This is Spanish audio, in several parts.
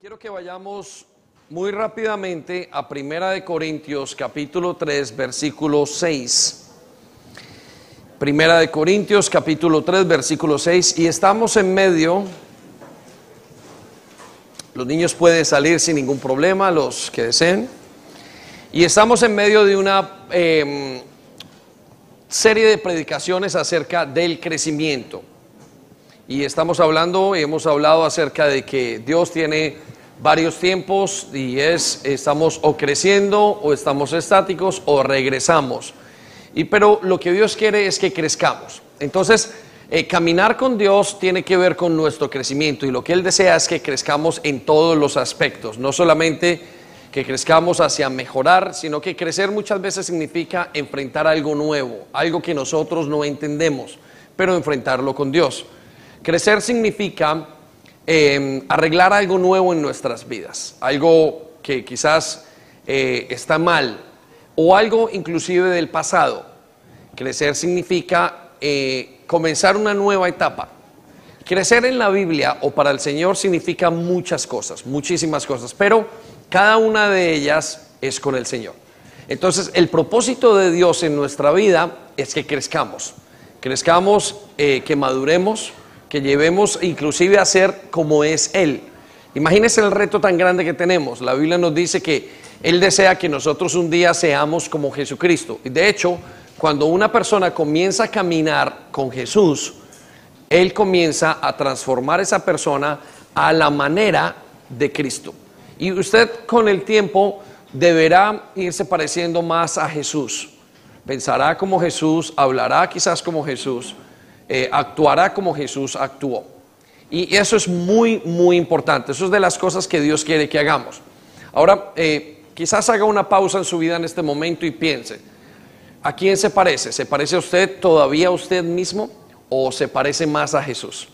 Quiero que vayamos muy rápidamente a Primera de Corintios capítulo 3 versículo 6. Primera de Corintios capítulo 3 versículo 6 y estamos en medio los niños pueden salir sin ningún problema, los que deseen. Y estamos en medio de una eh, serie de predicaciones acerca del crecimiento. Y estamos hablando, hemos hablado acerca de que Dios tiene varios tiempos y es, estamos o creciendo o estamos estáticos o regresamos. Y pero lo que Dios quiere es que crezcamos. Entonces, eh, caminar con Dios tiene que ver con nuestro crecimiento y lo que Él desea es que crezcamos en todos los aspectos, no solamente que crezcamos hacia mejorar, sino que crecer muchas veces significa enfrentar algo nuevo, algo que nosotros no entendemos, pero enfrentarlo con Dios. Crecer significa eh, arreglar algo nuevo en nuestras vidas, algo que quizás eh, está mal o algo inclusive del pasado. Crecer significa eh, comenzar una nueva etapa. Crecer en la Biblia o para el Señor significa muchas cosas, muchísimas cosas, pero cada una de ellas es con el Señor. Entonces, el propósito de Dios en nuestra vida es que crezcamos, crezcamos, eh, que maduremos, que llevemos inclusive a ser como es Él. Imagínense el reto tan grande que tenemos. La Biblia nos dice que Él desea que nosotros un día seamos como Jesucristo. Y de hecho, cuando una persona comienza a caminar con Jesús, Él comienza a transformar esa persona a la manera de Cristo. Y usted con el tiempo deberá irse pareciendo más a Jesús. Pensará como Jesús, hablará quizás como Jesús, eh, actuará como Jesús actuó. Y eso es muy, muy importante. Eso es de las cosas que Dios quiere que hagamos. Ahora, eh, quizás haga una pausa en su vida en este momento y piense, ¿a quién se parece? ¿Se parece a usted todavía a usted mismo o se parece más a Jesús?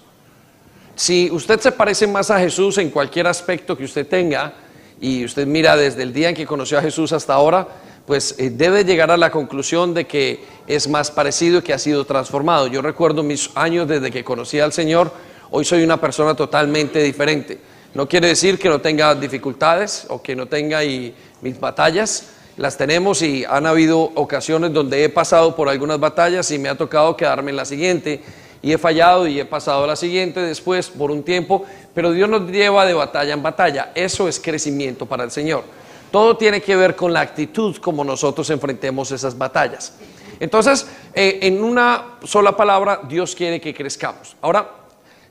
Si usted se parece más a Jesús en cualquier aspecto que usted tenga, y usted mira desde el día en que conoció a Jesús hasta ahora, pues eh, debe llegar a la conclusión de que es más parecido y que ha sido transformado. Yo recuerdo mis años desde que conocí al Señor, hoy soy una persona totalmente diferente. No quiere decir que no tenga dificultades o que no tenga mis batallas, las tenemos y han habido ocasiones donde he pasado por algunas batallas y me ha tocado quedarme en la siguiente y he fallado y he pasado a la siguiente después por un tiempo, pero Dios nos lleva de batalla en batalla. Eso es crecimiento para el Señor. Todo tiene que ver con la actitud como nosotros enfrentemos esas batallas. Entonces, eh, en una sola palabra, Dios quiere que crezcamos. Ahora,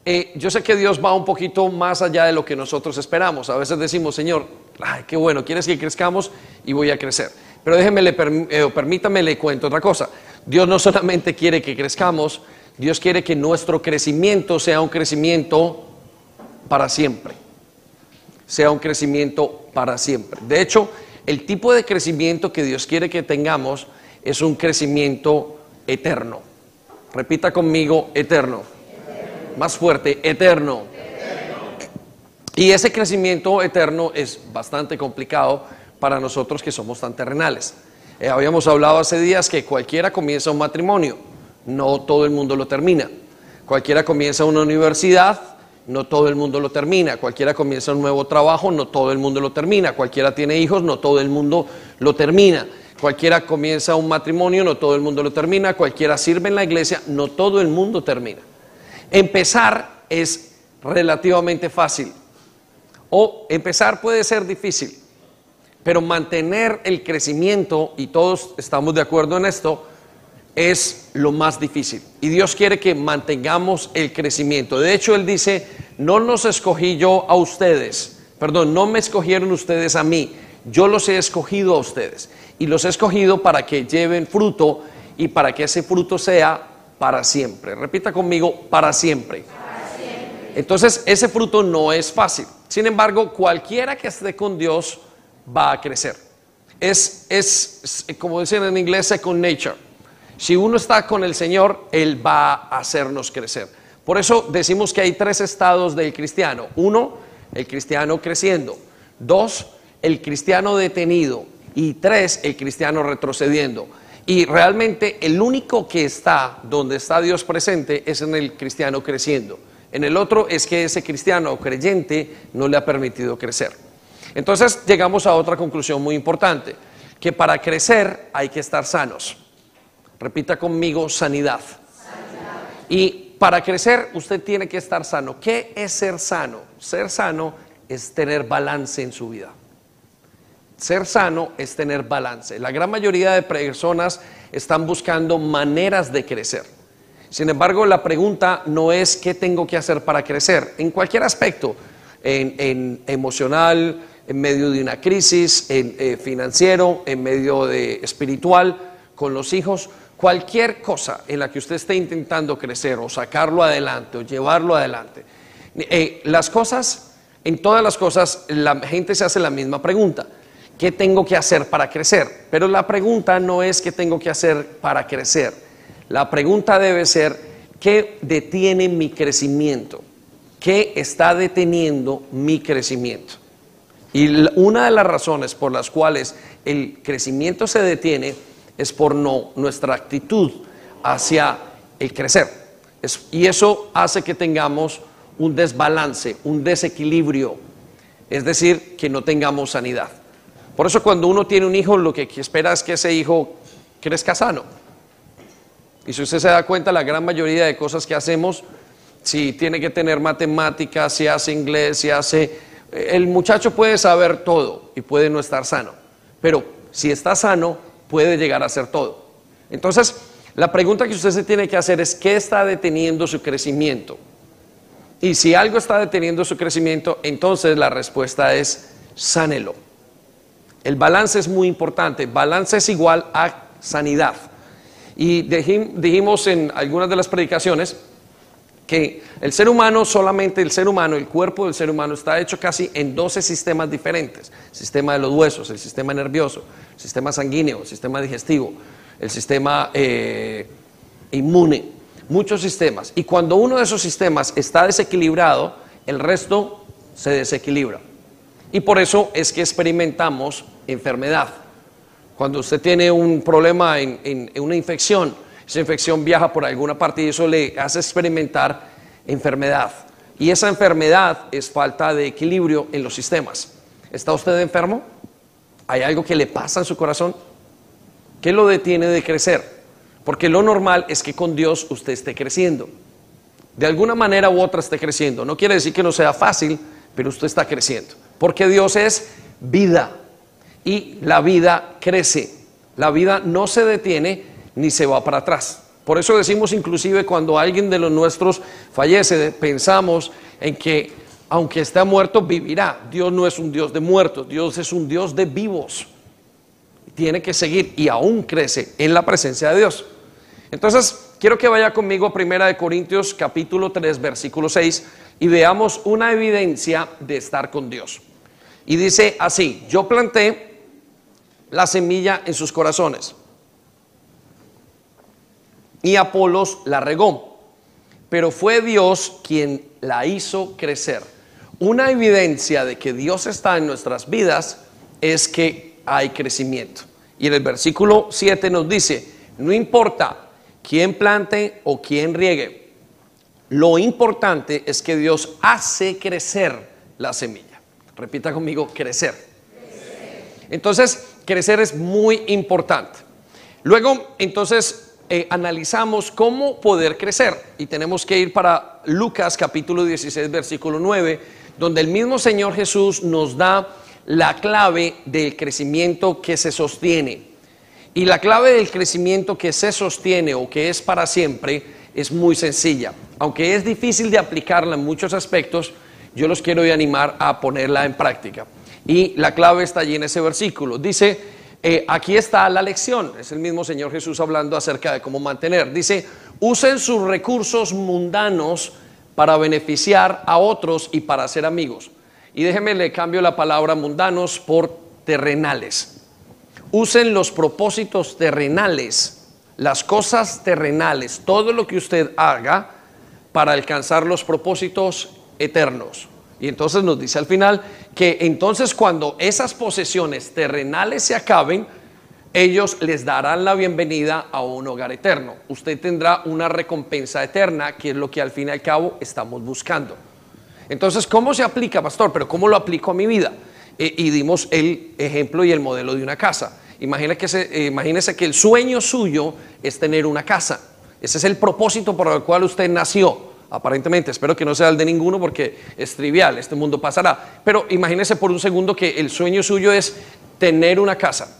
eh, yo sé que Dios va un poquito más allá de lo que nosotros esperamos. A veces decimos, Señor, ay, qué bueno, quieres que crezcamos y voy a crecer. Pero déjeme, le, eh, permítame, le cuento otra cosa. Dios no solamente quiere que crezcamos, Dios quiere que nuestro crecimiento sea un crecimiento para siempre. Sea un crecimiento para siempre. De hecho, el tipo de crecimiento que Dios quiere que tengamos es un crecimiento eterno. Repita conmigo, eterno. Más fuerte, eterno. Y ese crecimiento eterno es bastante complicado para nosotros que somos tan terrenales. Eh, habíamos hablado hace días que cualquiera comienza un matrimonio no todo el mundo lo termina. Cualquiera comienza una universidad, no todo el mundo lo termina. Cualquiera comienza un nuevo trabajo, no todo el mundo lo termina. Cualquiera tiene hijos, no todo el mundo lo termina. Cualquiera comienza un matrimonio, no todo el mundo lo termina. Cualquiera sirve en la iglesia, no todo el mundo termina. Empezar es relativamente fácil. O empezar puede ser difícil. Pero mantener el crecimiento, y todos estamos de acuerdo en esto, es lo más difícil. Y Dios quiere que mantengamos el crecimiento. De hecho, Él dice, no nos escogí yo a ustedes, perdón, no me escogieron ustedes a mí, yo los he escogido a ustedes. Y los he escogido para que lleven fruto y para que ese fruto sea para siempre. Repita conmigo, para siempre. Entonces, ese fruto no es fácil. Sin embargo, cualquiera que esté con Dios va a crecer. Es, es como dicen en inglés, second nature si uno está con el Señor, Él va a hacernos crecer. Por eso decimos que hay tres estados del cristiano. Uno, el cristiano creciendo. Dos, el cristiano detenido. Y tres, el cristiano retrocediendo. Y realmente el único que está donde está Dios presente es en el cristiano creciendo. En el otro es que ese cristiano creyente no le ha permitido crecer. Entonces llegamos a otra conclusión muy importante, que para crecer hay que estar sanos. Repita conmigo sanidad. Y para crecer usted tiene que estar sano. ¿Qué es ser sano? Ser sano es tener balance en su vida. Ser sano es tener balance. La gran mayoría de personas están buscando maneras de crecer. Sin embargo, la pregunta no es qué tengo que hacer para crecer. En cualquier aspecto, en, emocional, en medio de una crisis, en eh, financiero, en medio de espiritual, con los hijos, cualquier cosa en la que usted esté intentando crecer o sacarlo adelante o llevarlo adelante. Eh, las cosas, en todas las cosas, la gente se hace la misma pregunta. ¿Qué tengo que hacer para crecer? Pero la pregunta no es qué tengo que hacer para crecer. La pregunta debe ser, ¿qué detiene mi crecimiento? ¿Qué está deteniendo mi crecimiento? Y una de las razones por las cuales el crecimiento se detiene es por no, nuestra actitud hacia el crecer. y eso hace que tengamos un desbalance, un desequilibrio, es decir, que no tengamos sanidad. Por eso cuando uno tiene un hijo, lo que espera es que ese hijo crezca sano. Y si usted se da cuenta, la gran mayoría de cosas que hacemos, si tiene que tener matemáticas, si hace inglés, si hace... El muchacho puede saber todo y puede no estar sano, pero si está sano, puede llegar a hacer todo. Entonces, la pregunta que usted se tiene que hacer es, ¿qué está deteniendo su crecimiento? Y si algo está deteniendo su crecimiento, entonces la respuesta es, sánelo. El balance es muy importante. Balance es igual a sanidad. Y dijimos en algunas de las predicaciones que el ser humano, solamente el ser humano, el cuerpo del ser humano está hecho casi en 12 sistemas diferentes. Sistema de los huesos, el sistema nervioso, sistema sanguíneo, el sistema digestivo, el sistema eh, inmune, muchos sistemas. Y cuando uno de esos sistemas está desequilibrado, el resto se desequilibra. Y por eso es que experimentamos enfermedad. Cuando usted tiene un problema en, una infección, esa infección viaja por alguna parte y eso le hace experimentar enfermedad. Y esa enfermedad es falta de equilibrio en los sistemas. ¿Está usted enfermo? ¿Hay algo que le pasa en su corazón? ¿Qué lo detiene de crecer? Porque lo normal es que con Dios usted esté creciendo. De alguna manera u otra esté creciendo. No quiere decir que no sea fácil, pero usted está creciendo. Porque Dios es vida y la vida crece. La vida no se detiene ni se va para atrás. Por eso decimos inclusive cuando alguien de los nuestros fallece, pensamos en que aunque esté muerto, vivirá. Dios no es un Dios de muertos, Dios es un Dios de vivos. Tiene que seguir y aún crece en la presencia de Dios. Entonces, quiero que vaya conmigo a Primera de Corintios capítulo 3, versículo 6 y veamos una evidencia de estar con Dios. Y dice así, yo planté la semilla en sus corazones y Apolos la regó, pero fue Dios quien la hizo crecer. Una evidencia de que Dios está en nuestras vidas es que hay crecimiento. Y en el versículo 7 nos dice, no importa quién plante o quién riegue, lo importante es que Dios hace crecer la semilla. Repita conmigo, crecer. Entonces, crecer es muy importante. Luego, entonces, eh, analizamos cómo poder crecer. Y tenemos que ir para Lucas capítulo 16, versículo 9, donde el mismo Señor Jesús nos da la clave del crecimiento que se sostiene. Y la clave del crecimiento que se sostiene o que es para siempre es muy sencilla. Aunque es difícil de aplicarla en muchos aspectos, yo los quiero animar a ponerla en práctica. Y la clave está allí en ese versículo. Dice, eh, aquí está la lección, es el mismo Señor Jesús hablando acerca de cómo mantener. Dice, usen sus recursos mundanos para beneficiar a otros y para ser amigos. Y déjeme le cambio la palabra mundanos por terrenales. Usen los propósitos terrenales, las cosas terrenales, todo lo que usted haga para alcanzar los propósitos eternos. Y entonces nos dice al final que entonces cuando esas posesiones terrenales se acaben, ellos les darán la bienvenida a un hogar eterno. Usted tendrá una recompensa eterna, que es lo que al fin y al cabo estamos buscando. Entonces, ¿cómo se aplica, pastor? Pero ¿cómo lo aplico a mi vida? Eh, y dimos el ejemplo y el modelo de una casa. Imagínese que, eh, imagínese que el sueño suyo es tener una casa. Ese es el propósito por el cual usted nació aparentemente. Espero que no sea el de ninguno porque es trivial, este mundo pasará. Pero imagínese por un segundo que el sueño suyo es tener una casa.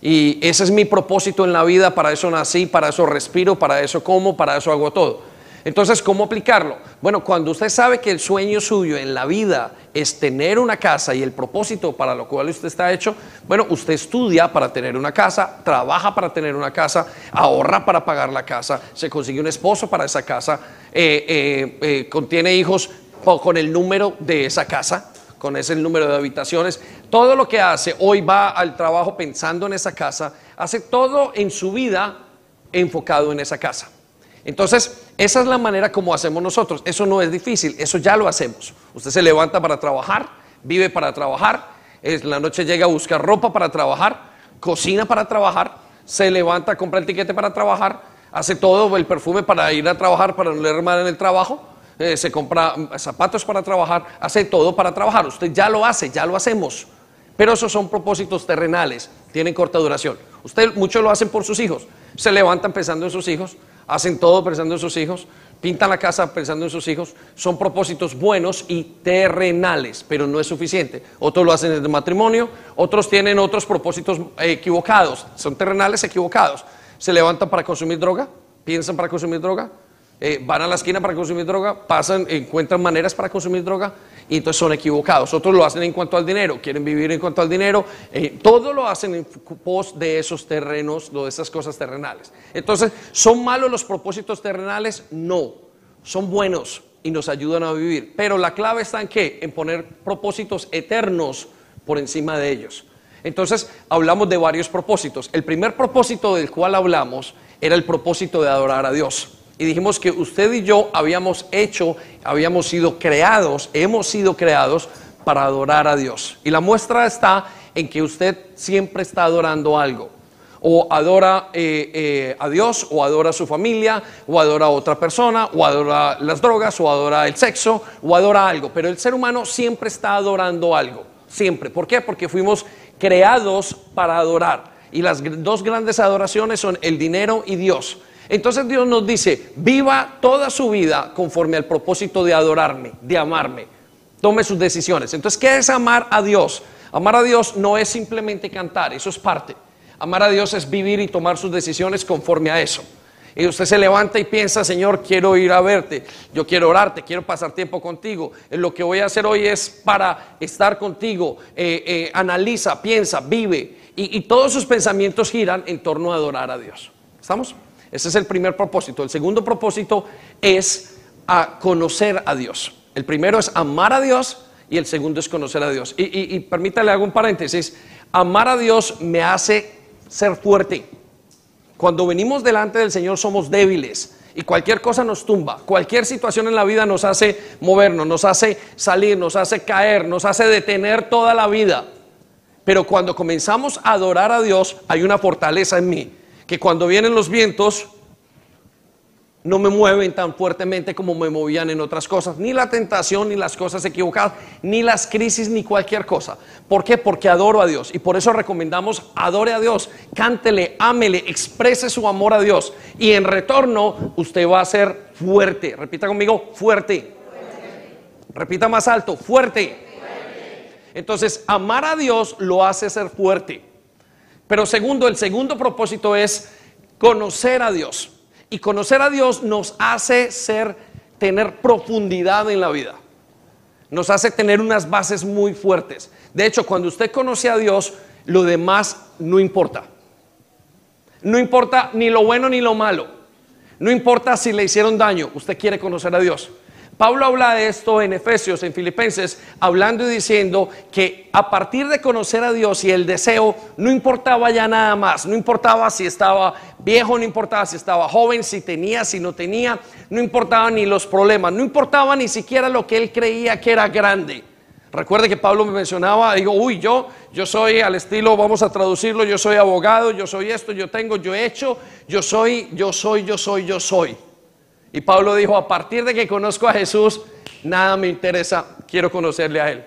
Y ese es mi propósito en la vida, para eso nací, para eso respiro, para eso como, para eso hago todo. Entonces, ¿cómo aplicarlo? Bueno, cuando usted sabe que el sueño suyo en la vida es tener una casa y el propósito para lo cual usted está hecho, bueno, usted estudia para tener una casa, trabaja para tener una casa, ahorra para pagar la casa, se consigue un esposo para esa casa, eh, eh, eh, contiene hijos con el número de esa casa, con ese número de habitaciones. Todo lo que hace, hoy va al trabajo pensando en esa casa, hace todo en su vida enfocado en esa casa. Entonces, esa es la manera como hacemos nosotros. Eso no es difícil, eso ya lo hacemos. Usted se levanta para trabajar, vive para trabajar, en la noche llega a buscar ropa para trabajar, cocina para trabajar, se levanta, compra el tiquete para trabajar, hace todo el perfume para ir a trabajar, para no leer mal en el trabajo, eh, se compra zapatos para trabajar, hace todo para trabajar. Usted ya lo hace, ya lo hacemos. Pero esos son propósitos terrenales, tienen corta duración. Usted muchos lo hacen por sus hijos. Se levantan pensando en sus hijos, hacen todo pensando en sus hijos, pintan la casa pensando en sus hijos, son propósitos buenos y terrenales, pero no es suficiente. Otros lo hacen en el matrimonio, otros tienen otros propósitos equivocados, son terrenales equivocados. Se levantan para consumir droga, piensan para consumir droga, eh, van a la esquina para consumir droga, pasan, encuentran maneras para consumir droga y entonces son equivocados. Otros lo hacen en cuanto al dinero, quieren vivir en cuanto al dinero, eh, todo lo hacen en pos de esos terrenos, de esas cosas terrenales. Entonces, ¿son malos los propósitos terrenales? No, son buenos y nos ayudan a vivir. Pero la clave está en qué? En poner propósitos eternos por encima de ellos. Entonces, hablamos de varios propósitos. El primer propósito del cual hablamos era el propósito de adorar a Dios y dijimos que usted y yo habíamos hecho, habíamos sido creados, hemos sido creados para adorar a Dios. Y la muestra está en que usted siempre está adorando algo. O adora eh, eh, a Dios, o adora a su familia, o adora a otra persona, o adora las drogas, o adora el sexo, o adora algo. Pero el ser humano siempre está adorando algo. Siempre. ¿Por qué? Porque fuimos creados para adorar. Y las dos grandes adoraciones son el dinero y Dios. Entonces Dios nos dice, viva toda su vida conforme al propósito de adorarme, de amarme. Tome sus decisiones. Entonces, ¿qué es amar a Dios? Amar a Dios no es simplemente cantar, eso es parte. Amar a Dios es vivir y tomar sus decisiones conforme a eso. Y usted se levanta y piensa, Señor, quiero ir a verte, yo quiero orarte, quiero pasar tiempo contigo. Lo que voy a hacer hoy es para estar contigo. Eh, eh, analiza, piensa, vive. Y, y todos sus pensamientos giran en torno a adorar a Dios. ¿Estamos? Ese es el primer propósito. El segundo propósito es a conocer a Dios. El primero es amar a Dios y el segundo es conocer a Dios. Y, permítale hago un paréntesis. Amar a Dios me hace ser fuerte. Cuando venimos delante del Señor somos débiles y cualquier cosa nos tumba. Cualquier situación en la vida nos hace movernos, nos hace salir, nos hace caer, nos hace detener toda la vida. Pero cuando comenzamos a adorar a Dios hay una fortaleza en mí que cuando vienen los vientos no me mueven tan fuertemente como me movían en otras cosas, ni la tentación, ni las cosas equivocadas, ni las crisis, ni cualquier cosa. ¿Por qué? Porque adoro a Dios y por eso recomendamos adore a Dios, cántele, ámele, exprese su amor a Dios y en retorno usted va a ser fuerte. Repita conmigo, fuerte. Repita más alto, fuerte. Entonces, amar a Dios lo hace ser fuerte. Pero segundo, el segundo propósito es conocer a Dios. Y conocer a Dios nos hace ser, tener profundidad en la vida. Nos hace tener unas bases muy fuertes. De hecho, cuando usted conoce a Dios, lo demás no importa. No importa ni lo bueno ni lo malo. No importa si le hicieron daño, usted quiere conocer a Dios. Pablo habla de esto en Efesios, en Filipenses, hablando y diciendo que a partir de conocer a Dios y el deseo, no importaba ya nada más, no importaba si estaba viejo, no importaba si estaba joven, si tenía, si no tenía, no importaba ni los problemas, no importaba ni siquiera lo que él creía que era grande. Recuerde que Pablo me mencionaba, digo, uy, yo, yo soy al estilo, vamos a traducirlo, yo soy abogado, yo soy esto, yo tengo, yo he hecho, yo soy, yo soy, yo soy, yo soy. Y Pablo dijo, a partir de que conozco a Jesús, nada me interesa, quiero conocerle a Él.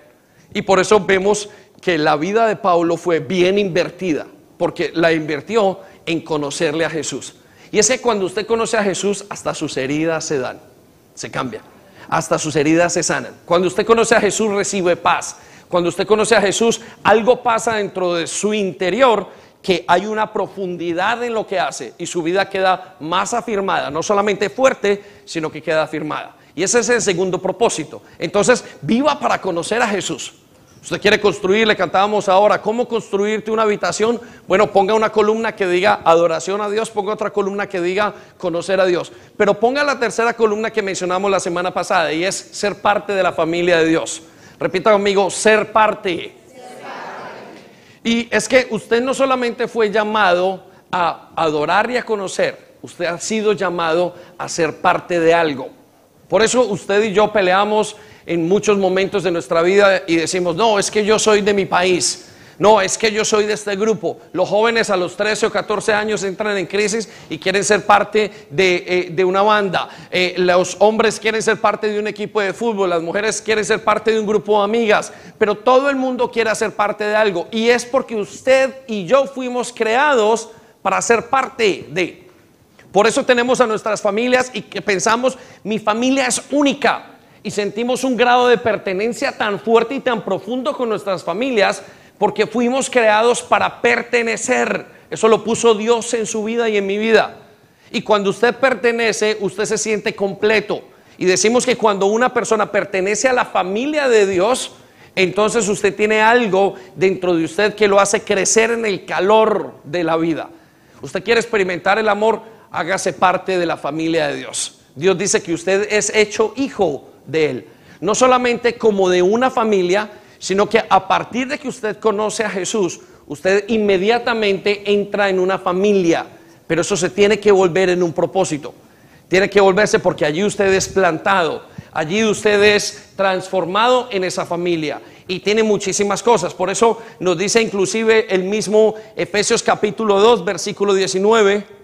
Y por eso vemos que la vida de Pablo fue bien invertida, porque la invirtió en conocerle a Jesús. Y es que cuando usted conoce a Jesús, hasta sus heridas se dan, se cambian, hasta sus heridas se sanan. Cuando usted conoce a Jesús, recibe paz. Cuando usted conoce a Jesús, algo pasa dentro de su interior que hay una profundidad en lo que hace y su vida queda más afirmada, no solamente fuerte, sino que queda afirmada. Y ese es el segundo propósito. Entonces, viva para conocer a Jesús. Usted quiere construir, le cantábamos ahora, ¿cómo construirte una habitación? Bueno, ponga una columna que diga adoración a Dios, ponga otra columna que diga conocer a Dios. Pero ponga la tercera columna que mencionamos la semana pasada y es ser parte de la familia de Dios. Repita conmigo, ser parte. Y es que usted no solamente fue llamado a adorar y a conocer, usted ha sido llamado a ser parte de algo. Por eso usted y yo peleamos en muchos momentos de nuestra vida y decimos, no, es que yo soy de mi país. No, es que yo soy de este grupo. Los jóvenes a los 13 o 14 años entran en crisis y quieren ser parte de, eh, una banda. Eh, los hombres quieren ser parte de un equipo de fútbol. Las mujeres quieren ser parte de un grupo de amigas. Pero todo el mundo quiere ser parte de algo. Y es porque usted y yo fuimos creados para ser parte de. Por eso tenemos a nuestras familias y que pensamos, mi familia es única y sentimos un grado de pertenencia tan fuerte y tan profundo con nuestras familias porque fuimos creados para pertenecer. Eso lo puso Dios en su vida y en mi vida. Y cuando usted pertenece, usted se siente completo. Y decimos que cuando una persona pertenece a la familia de Dios, entonces usted tiene algo dentro de usted que lo hace crecer en el calor de la vida. Usted quiere experimentar el amor, hágase parte de la familia de Dios. Dios dice que usted es hecho hijo de Él. No solamente como de una familia, sino que a partir de que usted conoce a Jesús, usted inmediatamente entra en una familia, pero eso se tiene que volver en un propósito. Tiene que volverse porque allí usted es plantado, allí usted es transformado en esa familia y tiene muchísimas cosas. Por eso nos dice inclusive el mismo Efesios capítulo 2, versículo 19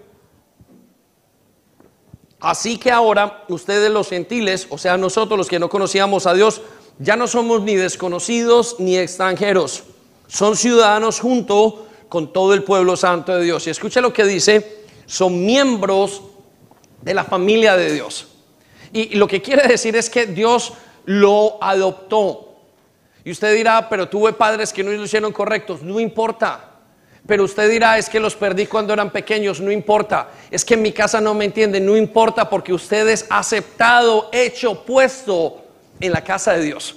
Así que ahora ustedes los gentiles, o sea, nosotros los que no conocíamos a Dios, ya no somos ni desconocidos ni extranjeros. Son ciudadanos junto con todo el pueblo santo de Dios. Y escucha lo que dice, son miembros de la familia de Dios. Y lo que quiere decir es que Dios lo adoptó. Y usted dirá, pero tuve padres que no lo hicieron correctos. No importa. Pero usted dirá, es que los perdí cuando eran pequeños, no importa. Es que en mi casa no me entienden, no importa porque usted es aceptado, hecho, puesto en la casa de Dios.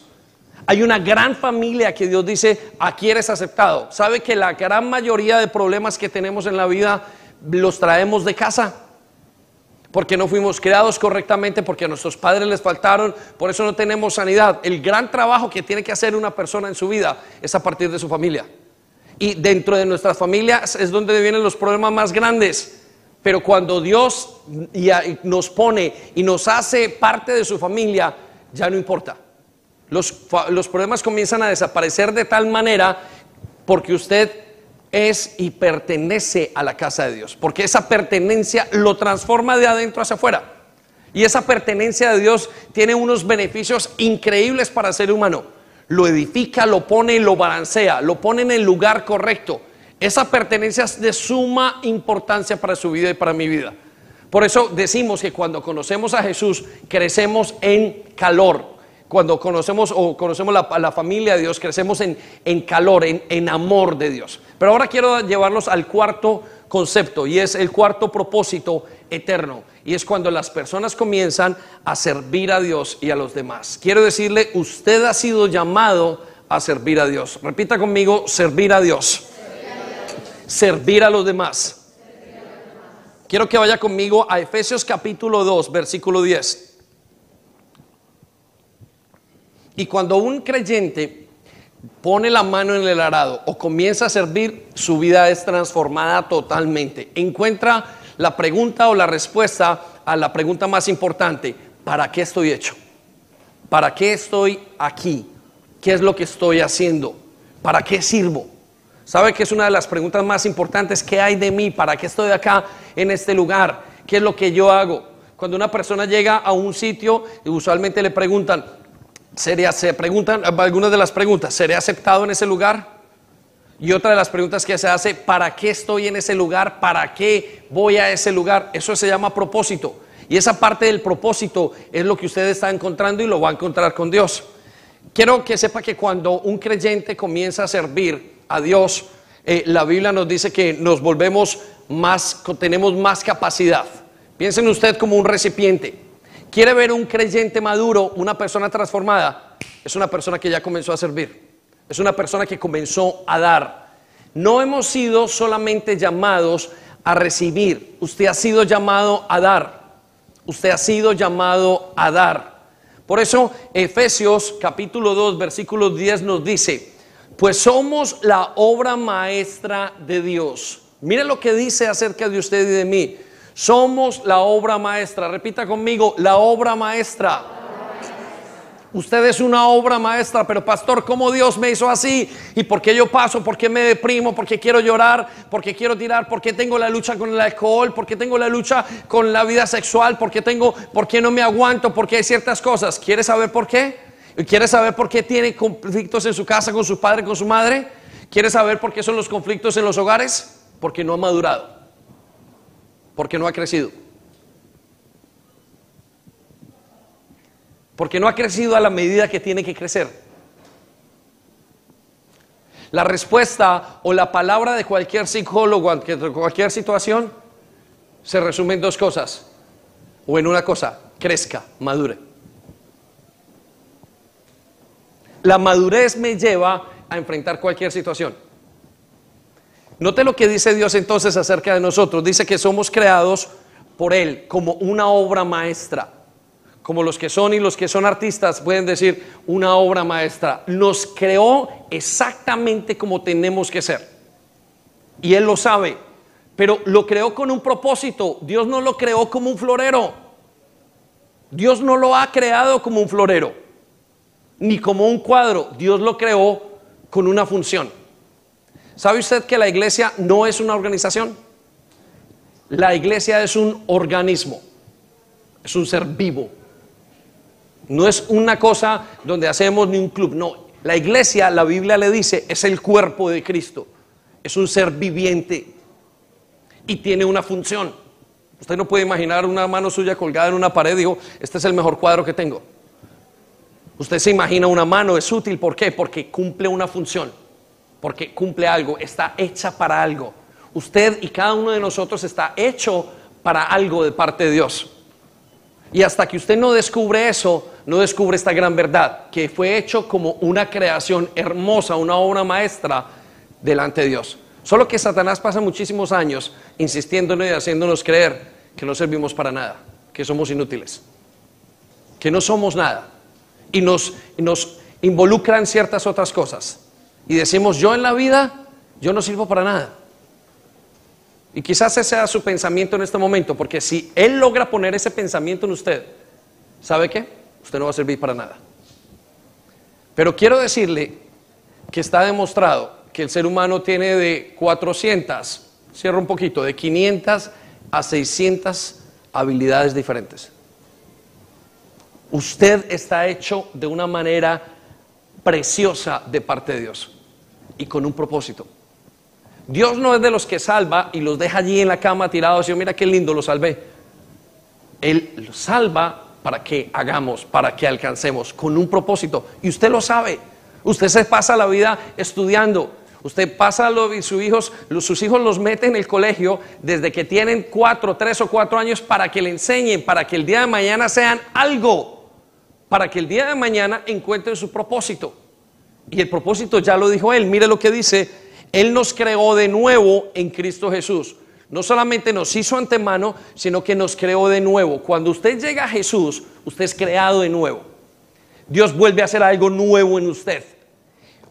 Hay una gran familia que Dios dice, aquí eres aceptado. ¿Sabe que la gran mayoría de problemas que tenemos en la vida los traemos de casa? Porque no fuimos creados correctamente, porque a nuestros padres les faltaron, por eso no tenemos sanidad. El gran trabajo que tiene que hacer una persona en su vida es a partir de su familia. Y dentro de nuestras familias es donde vienen los problemas más grandes. Pero cuando Dios nos pone y nos hace parte de su familia, ya no importa. Los, problemas comienzan a desaparecer de tal manera porque usted es y pertenece a la casa de Dios. Porque esa pertenencia lo transforma de adentro hacia afuera. Y esa pertenencia de Dios tiene unos beneficios increíbles para el ser humano lo edifica, lo pone lo balancea, lo pone en el lugar correcto. Esa pertenencia es de suma importancia para su vida y para mi vida. Por eso decimos que cuando conocemos a Jesús, crecemos en calor. Cuando conocemos o conocemos la, la familia de Dios, crecemos en, en calor, en, en amor de Dios. Pero ahora quiero llevarlos al cuarto concepto y es el cuarto propósito eterno. Y es cuando las personas comienzan a servir a Dios y a los demás. Quiero decirle, usted ha sido llamado a servir a Dios. Repita conmigo, servir a Dios. Servir a, los demás. Quiero que vaya conmigo a Efesios capítulo 2, versículo 10. Y cuando un creyente pone la mano en el arado o comienza a servir, su vida es transformada totalmente. Encuentra la pregunta o la respuesta a la pregunta más importante, ¿para qué estoy hecho? ¿Para qué estoy aquí? ¿Qué es lo que estoy haciendo? ¿Para qué sirvo? ¿Sabe que es una de las preguntas más importantes? ¿Qué hay de mí? ¿Para qué estoy acá en este lugar? ¿Qué es lo que yo hago? Cuando una persona llega a un sitio, usualmente le preguntan, se preguntan algunas de las preguntas, ¿seré aceptado en ese lugar? Y otra de las preguntas que se hace, ¿para qué estoy en ese lugar? ¿Para qué voy a ese lugar? Eso se llama propósito. Y esa parte del propósito es lo que usted está encontrando y lo va a encontrar con Dios. Quiero que sepa que cuando un creyente comienza a servir a Dios, eh, la Biblia nos dice que nos volvemos más, tenemos más capacidad. Piensen usted como un recipiente. Quiere ver un creyente maduro, una persona transformada, es una persona que ya comenzó a servir. Es una persona que comenzó a dar. No hemos sido solamente llamados a recibir, usted ha sido llamado a dar. Usted ha sido llamado a dar. Por eso Efesios capítulo 2 versículo 10 nos dice, pues somos la obra maestra de Dios. Mire lo que dice acerca de usted y de mí. Somos la obra maestra. Repita conmigo, la obra maestra. Usted es una obra maestra, pero pastor, ¿cómo Dios me hizo así? ¿Y por qué yo paso? ¿Por qué me deprimo? ¿Por qué quiero llorar? ¿Por qué quiero tirar? ¿Por qué tengo la lucha con el alcohol? ¿Por qué tengo la lucha con la vida sexual? ¿Por qué tengo, por qué no me aguanto? ¿Por qué hay ciertas cosas? ¿Quiere saber por qué? ¿Quiere saber por qué tiene conflictos en su casa con su padre, con su madre? ¿Quiere saber por qué son los conflictos en los hogares? Porque no ha madurado. Porque no ha crecido. porque no ha crecido a la medida que tiene que crecer. La respuesta o la palabra de cualquier psicólogo ante cualquier situación se resume en dos cosas, o en una cosa, crezca, madure. La madurez me lleva a enfrentar cualquier situación. Note lo que dice Dios entonces acerca de nosotros. Dice que somos creados por Él como una obra maestra como los que son y los que son artistas pueden decir una obra maestra. Nos creó exactamente como tenemos que ser. Y Él lo sabe, pero lo creó con un propósito. Dios no lo creó como un florero. Dios no lo ha creado como un florero, ni como un cuadro. Dios lo creó con una función. ¿Sabe usted que la iglesia no es una organización? La iglesia es un organismo, es un ser vivo. No es una cosa donde hacemos ni un club, no. La iglesia, la Biblia le dice, es el cuerpo de Cristo. Es un ser viviente y tiene una función. Usted no puede imaginar una mano suya colgada en una pared y digo, este es el mejor cuadro que tengo. Usted se imagina una mano, es útil, ¿por qué? Porque cumple una función, porque cumple algo, está hecha para algo. Usted y cada uno de nosotros está hecho para algo de parte de Dios. Y hasta que usted no descubre eso, no descubre esta gran verdad, que fue hecho como una creación hermosa, una obra maestra delante de Dios. Solo que Satanás pasa muchísimos años insistiéndonos y haciéndonos creer que no servimos para nada, que somos inútiles, que no somos nada. Y nos, nos involucran ciertas otras cosas. Y decimos, yo en la vida, yo no sirvo para nada. Y quizás ese sea su pensamiento en este momento, porque si Él logra poner ese pensamiento en usted, ¿sabe qué? Usted no va a servir para nada. Pero quiero decirle que está demostrado que el ser humano tiene de 400, cierro un poquito, de 500 a 600 habilidades diferentes. Usted está hecho de una manera preciosa de parte de Dios y con un propósito. Dios no es de los que salva y los deja allí en la cama tirados y mira qué lindo, lo salvé. Él los salva para que hagamos, para que alcancemos, con un propósito. Y usted lo sabe. Usted se pasa la vida estudiando. Usted pasa lo sus hijos, sus hijos los mete en el colegio desde que tienen cuatro, tres o cuatro años para que le enseñen, para que el día de mañana sean algo, para que el día de mañana encuentren su propósito. Y el propósito ya lo dijo él. Mire lo que dice él nos creó de nuevo en Cristo Jesús. No solamente nos hizo antemano, sino que nos creó de nuevo. Cuando usted llega a Jesús, usted es creado de nuevo. Dios vuelve a hacer algo nuevo en usted.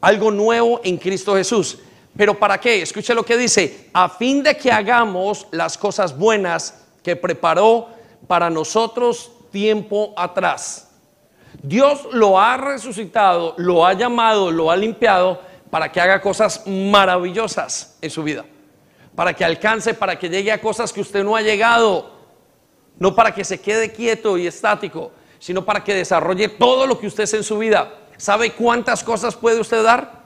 Algo nuevo en Cristo Jesús. Pero ¿para qué? Escuche lo que dice. A fin de que hagamos las cosas buenas que preparó para nosotros tiempo atrás. Dios lo ha resucitado, lo ha llamado, lo ha limpiado para que haga cosas maravillosas en su vida. Para que alcance, para que llegue a cosas que usted no ha llegado. No para que se quede quieto y estático, sino para que desarrolle todo lo que usted es en su vida. ¿Sabe cuántas cosas puede usted dar?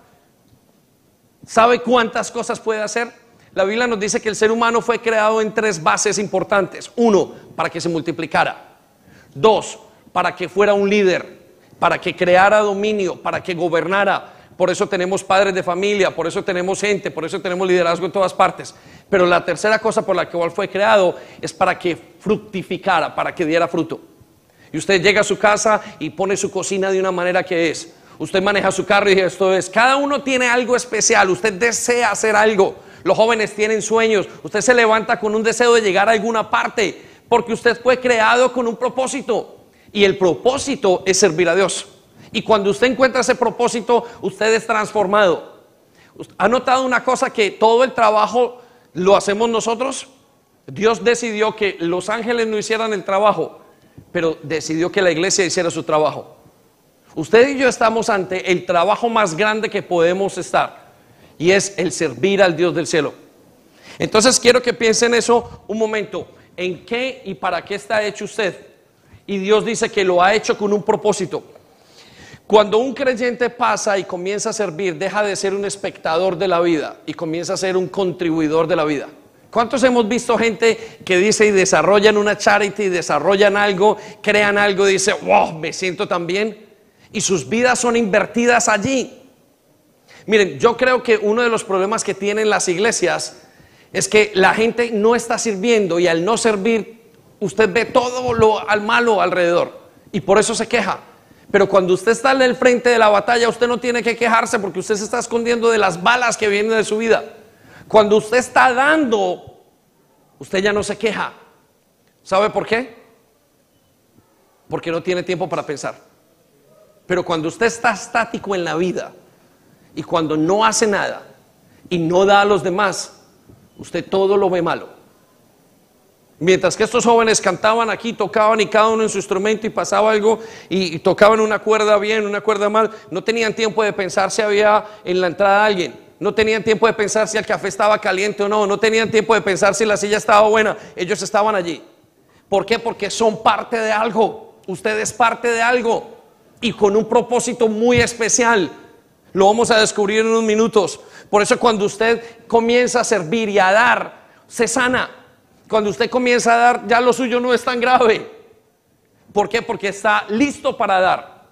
¿Sabe cuántas cosas puede hacer? La Biblia nos dice que el ser humano fue creado en tres bases importantes. Uno, para que se multiplicara. Dos, para que fuera un líder, para que creara dominio, para que gobernara. Por eso tenemos padres de familia, por eso tenemos gente, por eso tenemos liderazgo en todas partes. Pero la tercera cosa por la que fue creado es para que fructificara, para que diera fruto. Y usted llega a su casa y pone su cocina de una manera que es. Usted maneja su carro y esto es. Cada uno tiene algo especial. Usted desea hacer algo. Los jóvenes tienen sueños. Usted se levanta con un deseo de llegar a alguna parte porque usted fue creado con un propósito. Y el propósito es servir a Dios. Y cuando usted encuentra ese propósito, usted es transformado. ¿Ha notado una cosa que todo el trabajo lo hacemos nosotros? Dios decidió que los ángeles no hicieran el trabajo, pero decidió que la iglesia hiciera su trabajo. Usted y yo estamos ante el trabajo más grande que podemos estar, y es el servir al Dios del cielo. Entonces quiero que piensen eso un momento. ¿En qué y para qué está hecho usted? Y Dios dice que lo ha hecho con un propósito. Cuando un creyente pasa y comienza a servir, deja de ser un espectador de la vida y comienza a ser un contribuidor de la vida. ¿Cuántos hemos visto gente que dice y desarrollan una charity, desarrollan algo, crean algo y dice, wow, me siento tan bien? Y sus vidas son invertidas allí. Miren, yo creo que uno de los problemas que tienen las iglesias es que la gente no está sirviendo y al no servir usted ve todo lo al malo alrededor y por eso se queja. Pero cuando usted está en el frente de la batalla, usted no tiene que quejarse porque usted se está escondiendo de las balas que vienen de su vida. Cuando usted está dando, usted ya no se queja. ¿Sabe por qué? Porque no tiene tiempo para pensar. Pero cuando usted está estático en la vida y cuando no hace nada y no da a los demás, usted todo lo ve malo. Mientras que estos jóvenes cantaban aquí, tocaban y cada uno en su instrumento y pasaba algo y, tocaban una cuerda bien, una cuerda mal, no tenían tiempo de pensar si había en la entrada alguien, no tenían tiempo de pensar si el café estaba caliente o no, no tenían tiempo de pensar si la silla estaba buena, ellos estaban allí. ¿Por qué? Porque son parte de algo, usted es parte de algo y con un propósito muy especial. Lo vamos a descubrir en unos minutos. Por eso cuando usted comienza a servir y a dar, se sana. Cuando usted comienza a dar, ya lo suyo no es tan grave. ¿Por qué? Porque está listo para dar.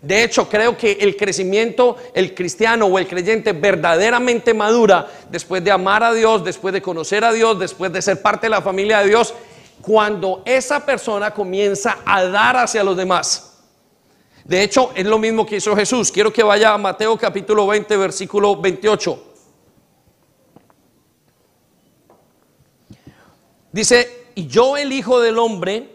De hecho, creo que el crecimiento, el cristiano o el creyente verdaderamente madura después de amar a Dios, después de conocer a Dios, después de ser parte de la familia de Dios, cuando esa persona comienza a dar hacia los demás. De hecho, es lo mismo que hizo Jesús. Quiero que vaya a Mateo capítulo 20, versículo 28. Dice, y yo el Hijo del Hombre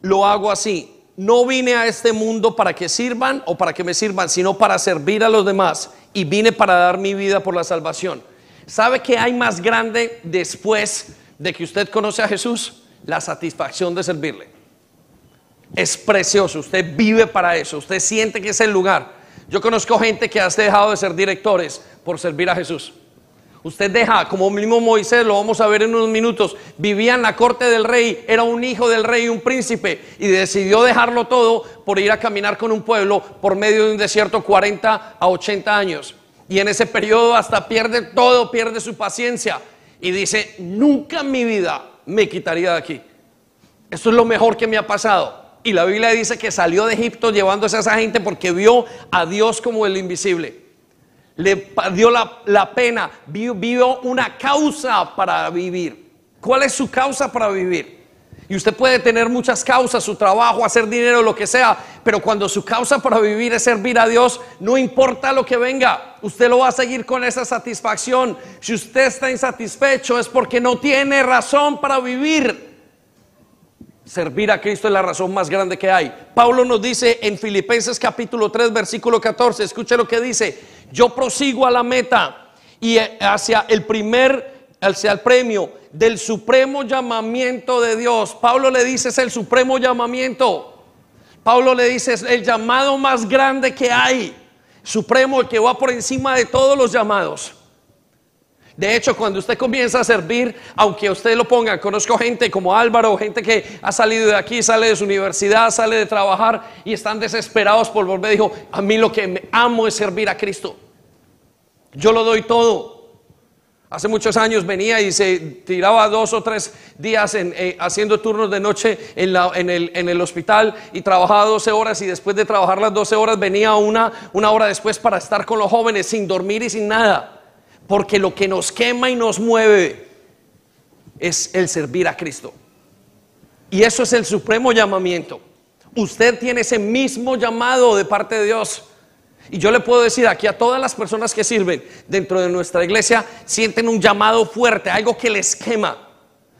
lo hago así. No vine a este mundo para que sirvan o para que me sirvan, sino para servir a los demás. Y vine para dar mi vida por la salvación. ¿Sabe qué hay más grande después de que usted conoce a Jesús? La satisfacción de servirle. Es precioso, usted vive para eso, usted siente que es el lugar. Yo conozco gente que ha dejado de ser directores por servir a Jesús. Usted deja, como mismo Moisés, lo vamos a ver en unos minutos, vivía en la corte del rey, era un hijo del rey, un príncipe, y decidió dejarlo todo por ir a caminar con un pueblo por medio de un desierto 40 a 80 años. Y en ese periodo hasta pierde todo, pierde su paciencia. Y dice, nunca en mi vida me quitaría de aquí. Esto es lo mejor que me ha pasado. Y la Biblia dice que salió de Egipto llevándose a esa gente porque vio a Dios como el invisible le dio la, pena, vio, una causa para vivir. ¿Cuál es su causa para vivir? Y usted puede tener muchas causas, su trabajo, hacer dinero, lo que sea, pero cuando su causa para vivir es servir a Dios, no importa lo que venga, usted lo va a seguir con esa satisfacción. Si usted está insatisfecho es porque no tiene razón para vivir. Servir a Cristo es la razón más grande que hay. Pablo nos dice en Filipenses capítulo 3, versículo 14, escuche lo que dice, yo prosigo a la meta y hacia el primer, hacia el premio del supremo llamamiento de Dios. Pablo le dice, es el supremo llamamiento. Pablo le dice, es el llamado más grande que hay, supremo, el que va por encima de todos los llamados. De hecho, cuando usted comienza a servir, aunque usted lo ponga, conozco gente como Álvaro, gente que ha salido de aquí, sale de su universidad, sale de trabajar y están desesperados por volver. Dijo, a mí lo que me amo es servir a Cristo. Yo lo doy todo. Hace muchos años venía y se tiraba dos o tres días en, eh, haciendo turnos de noche en, la, en, el, en, el, hospital y trabajaba 12 horas y después de trabajar las 12 horas venía una, una hora después para estar con los jóvenes sin dormir y sin nada. Porque lo que nos quema y nos mueve es el servir a Cristo. Y eso es el supremo llamamiento. Usted tiene ese mismo llamado de parte de Dios. Y yo le puedo decir aquí a todas las personas que sirven dentro de nuestra iglesia, sienten un llamado fuerte, algo que les quema.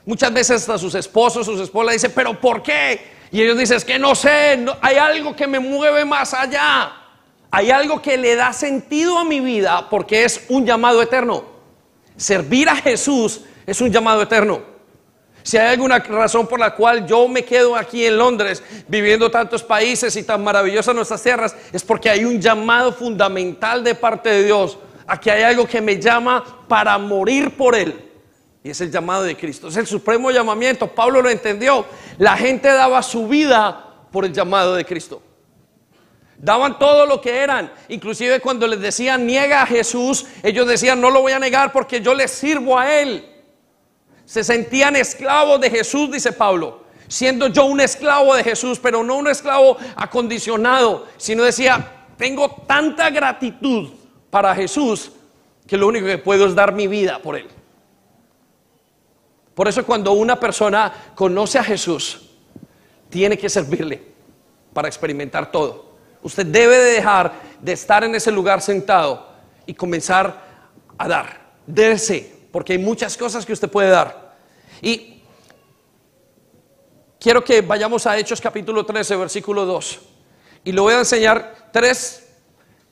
Muchas veces hasta sus esposos, sus esposas dicen, pero ¿por qué? Y ellos dicen, es que no sé, hay algo que me mueve más allá. Hay algo que le da sentido a mi vida porque es un llamado eterno. Servir a Jesús es un llamado eterno. Si hay alguna razón por la cual yo me quedo aquí en Londres viviendo tantos países y tan maravillosas nuestras tierras, es porque hay un llamado fundamental de parte de Dios. Aquí hay algo que me llama para morir por Él. Y es el llamado de Cristo. Es el supremo llamamiento. Pablo lo entendió. La gente daba su vida por el llamado de Cristo. Daban todo lo que eran. Inclusive cuando les decían niega a Jesús, ellos decían no lo voy a negar porque yo le sirvo a Él. Se sentían esclavos de Jesús, dice Pablo. Siendo yo un esclavo de Jesús, pero no un esclavo acondicionado, sino decía, tengo tanta gratitud para Jesús que lo único que puedo es dar mi vida por Él. Por eso cuando una persona conoce a Jesús, tiene que servirle para experimentar todo. Usted debe de dejar de estar en ese lugar sentado y comenzar a dar. Dese, porque hay muchas cosas que usted puede dar. Y quiero que vayamos a Hechos capítulo 13, versículo 2. Y le voy a enseñar tres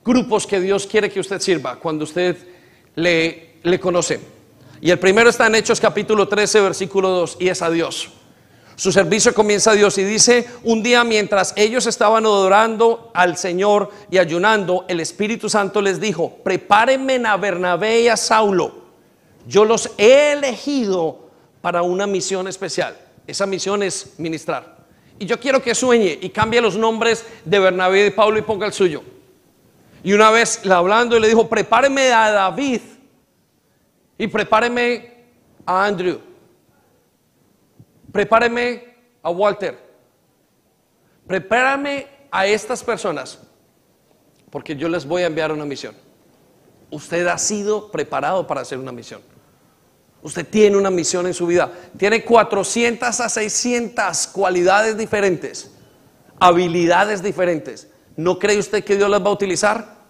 grupos que Dios quiere que usted sirva cuando usted le, le conoce. Y el primero está en Hechos capítulo 13, versículo 2, y es a Dios. Su servicio comienza a Dios y dice, un día mientras ellos estaban adorando al Señor y ayunando, el Espíritu Santo les dijo, prepárenme a Bernabé y a Saulo. Yo los he elegido para una misión especial. Esa misión es ministrar. Y yo quiero que sueñe y cambie los nombres de Bernabé y Pablo y ponga el suyo. Y una vez hablando, le dijo, prepárenme a David y prepárenme a Andrew prepáreme a Walter, prepárame a estas personas, porque yo les voy a enviar una misión. Usted ha sido preparado para hacer una misión. Usted tiene una misión en su vida. Tiene 400 a 600 cualidades diferentes, habilidades diferentes. ¿No cree usted que Dios las va a utilizar?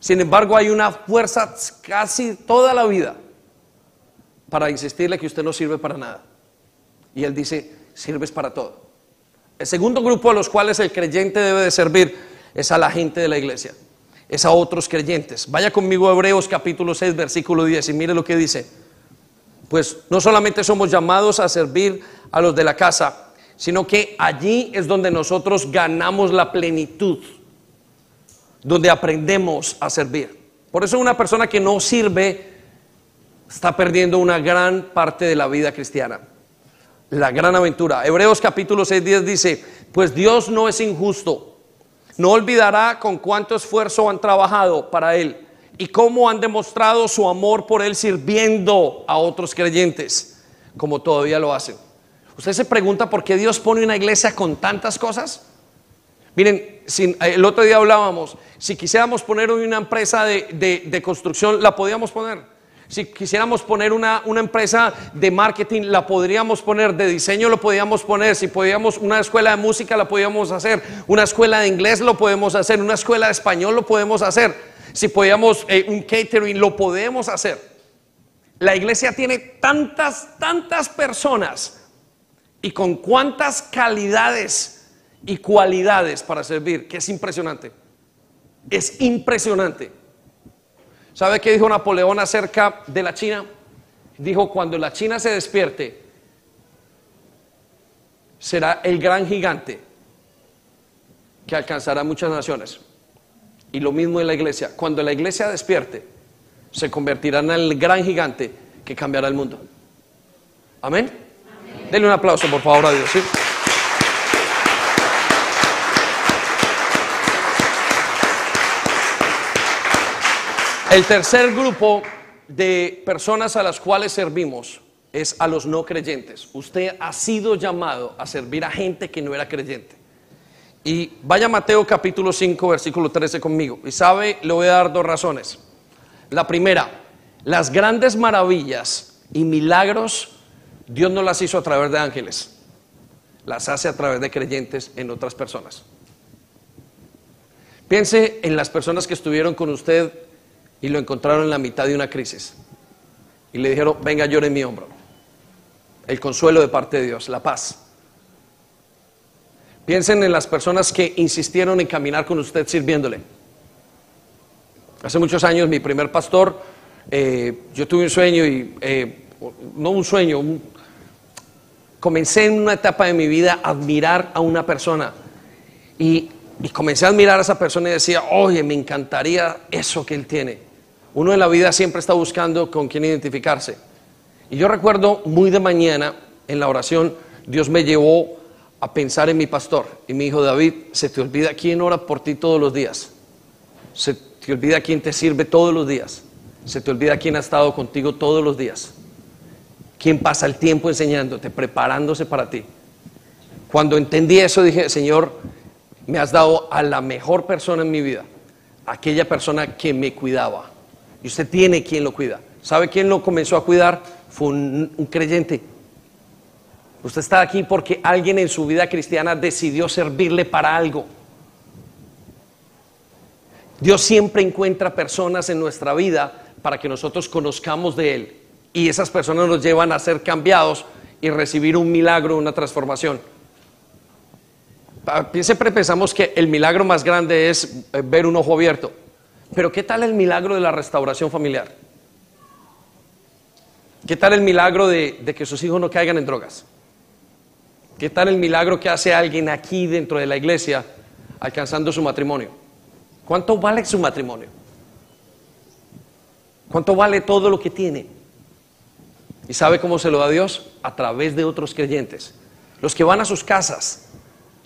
Sin embargo, hay una fuerza casi toda la vida para insistirle que usted no sirve para nada. Y él dice, sirves para todo. El segundo grupo a los cuales el creyente debe de servir es a la gente de la iglesia, es a otros creyentes. Vaya conmigo a Hebreos capítulo 6, versículo 10 y mire lo que dice. Pues no solamente somos llamados a servir a los de la casa, sino que allí es donde nosotros ganamos la plenitud, donde aprendemos a servir. Por eso una persona que no sirve está perdiendo una gran parte de la vida cristiana la gran aventura. Hebreos capítulo 6, 10 dice, pues Dios no es injusto, no olvidará con cuánto esfuerzo han trabajado para Él y cómo han demostrado su amor por Él sirviendo a otros creyentes, como todavía lo hacen. ¿Usted se pregunta por qué Dios pone una iglesia con tantas cosas? Miren, el otro día hablábamos, si quisiéramos poner una empresa de, de construcción, la podíamos poner. Si quisiéramos poner una, empresa de marketing, la podríamos poner, de diseño lo podríamos poner, si podíamos una escuela de música la podíamos hacer, una escuela de inglés lo podemos hacer, una escuela de español lo podemos hacer, si podíamos eh, un catering lo podemos hacer. La iglesia tiene tantas, tantas personas y con cuántas calidades y cualidades para servir, que es impresionante. Es impresionante. ¿Sabe qué dijo Napoleón acerca de la China? Dijo, cuando la China se despierte, será el gran gigante que alcanzará muchas naciones. Y lo mismo en la iglesia. Cuando la iglesia despierte, se convertirá en el gran gigante que cambiará el mundo. Amén. Denle un aplauso, por favor, a Dios. ¿sí? El tercer grupo de personas a las cuales servimos es a los no creyentes. Usted ha sido llamado a servir a gente que no era creyente. Y vaya Mateo capítulo 5, versículo 13 conmigo. Y sabe, le voy a dar dos razones. La primera, las grandes maravillas y milagros Dios no las hizo a través de ángeles, las hace a través de creyentes en otras personas. Piense en las personas que estuvieron con usted y lo encontraron en la mitad de una crisis. Y le dijeron, venga, llore en mi hombro. El consuelo de parte de Dios, la paz. Piensen en las personas que insistieron en caminar con usted sirviéndole. Hace muchos años mi primer pastor, eh, yo tuve un sueño y, eh, no un sueño, comencé en una etapa de mi vida a admirar a una persona. Y, y comencé a admirar a esa persona y decía, oye, me encantaría eso que él tiene. Uno en la vida siempre está buscando con quién identificarse. Y yo recuerdo muy de mañana en la oración, Dios me llevó a pensar en mi pastor y me dijo, David, se te olvida quién ora por ti todos los días. Se te olvida quién te sirve todos los días. Se te olvida quién ha estado contigo todos los días. Quién pasa el tiempo enseñándote, preparándose para ti. Cuando entendí eso dije, Señor, me has dado a la mejor persona en mi vida, aquella persona que me cuidaba y usted tiene quien lo cuida. ¿Sabe quién lo comenzó a cuidar? Fue un, creyente. Usted está aquí porque alguien en su vida cristiana decidió servirle para algo. Dios siempre encuentra personas en nuestra vida para que nosotros conozcamos de Él. Y esas personas nos llevan a ser cambiados y recibir un milagro, una transformación. Siempre pensamos que el milagro más grande es eh, ver un ojo abierto. Pero ¿qué tal el milagro de la restauración familiar? ¿Qué tal el milagro de, que sus hijos no caigan en drogas? ¿Qué tal el milagro que hace alguien aquí dentro de la iglesia alcanzando su matrimonio? ¿Cuánto vale su matrimonio? ¿Cuánto vale todo lo que tiene? ¿Y sabe cómo se lo da Dios? A través de otros creyentes. Los que van a sus casas,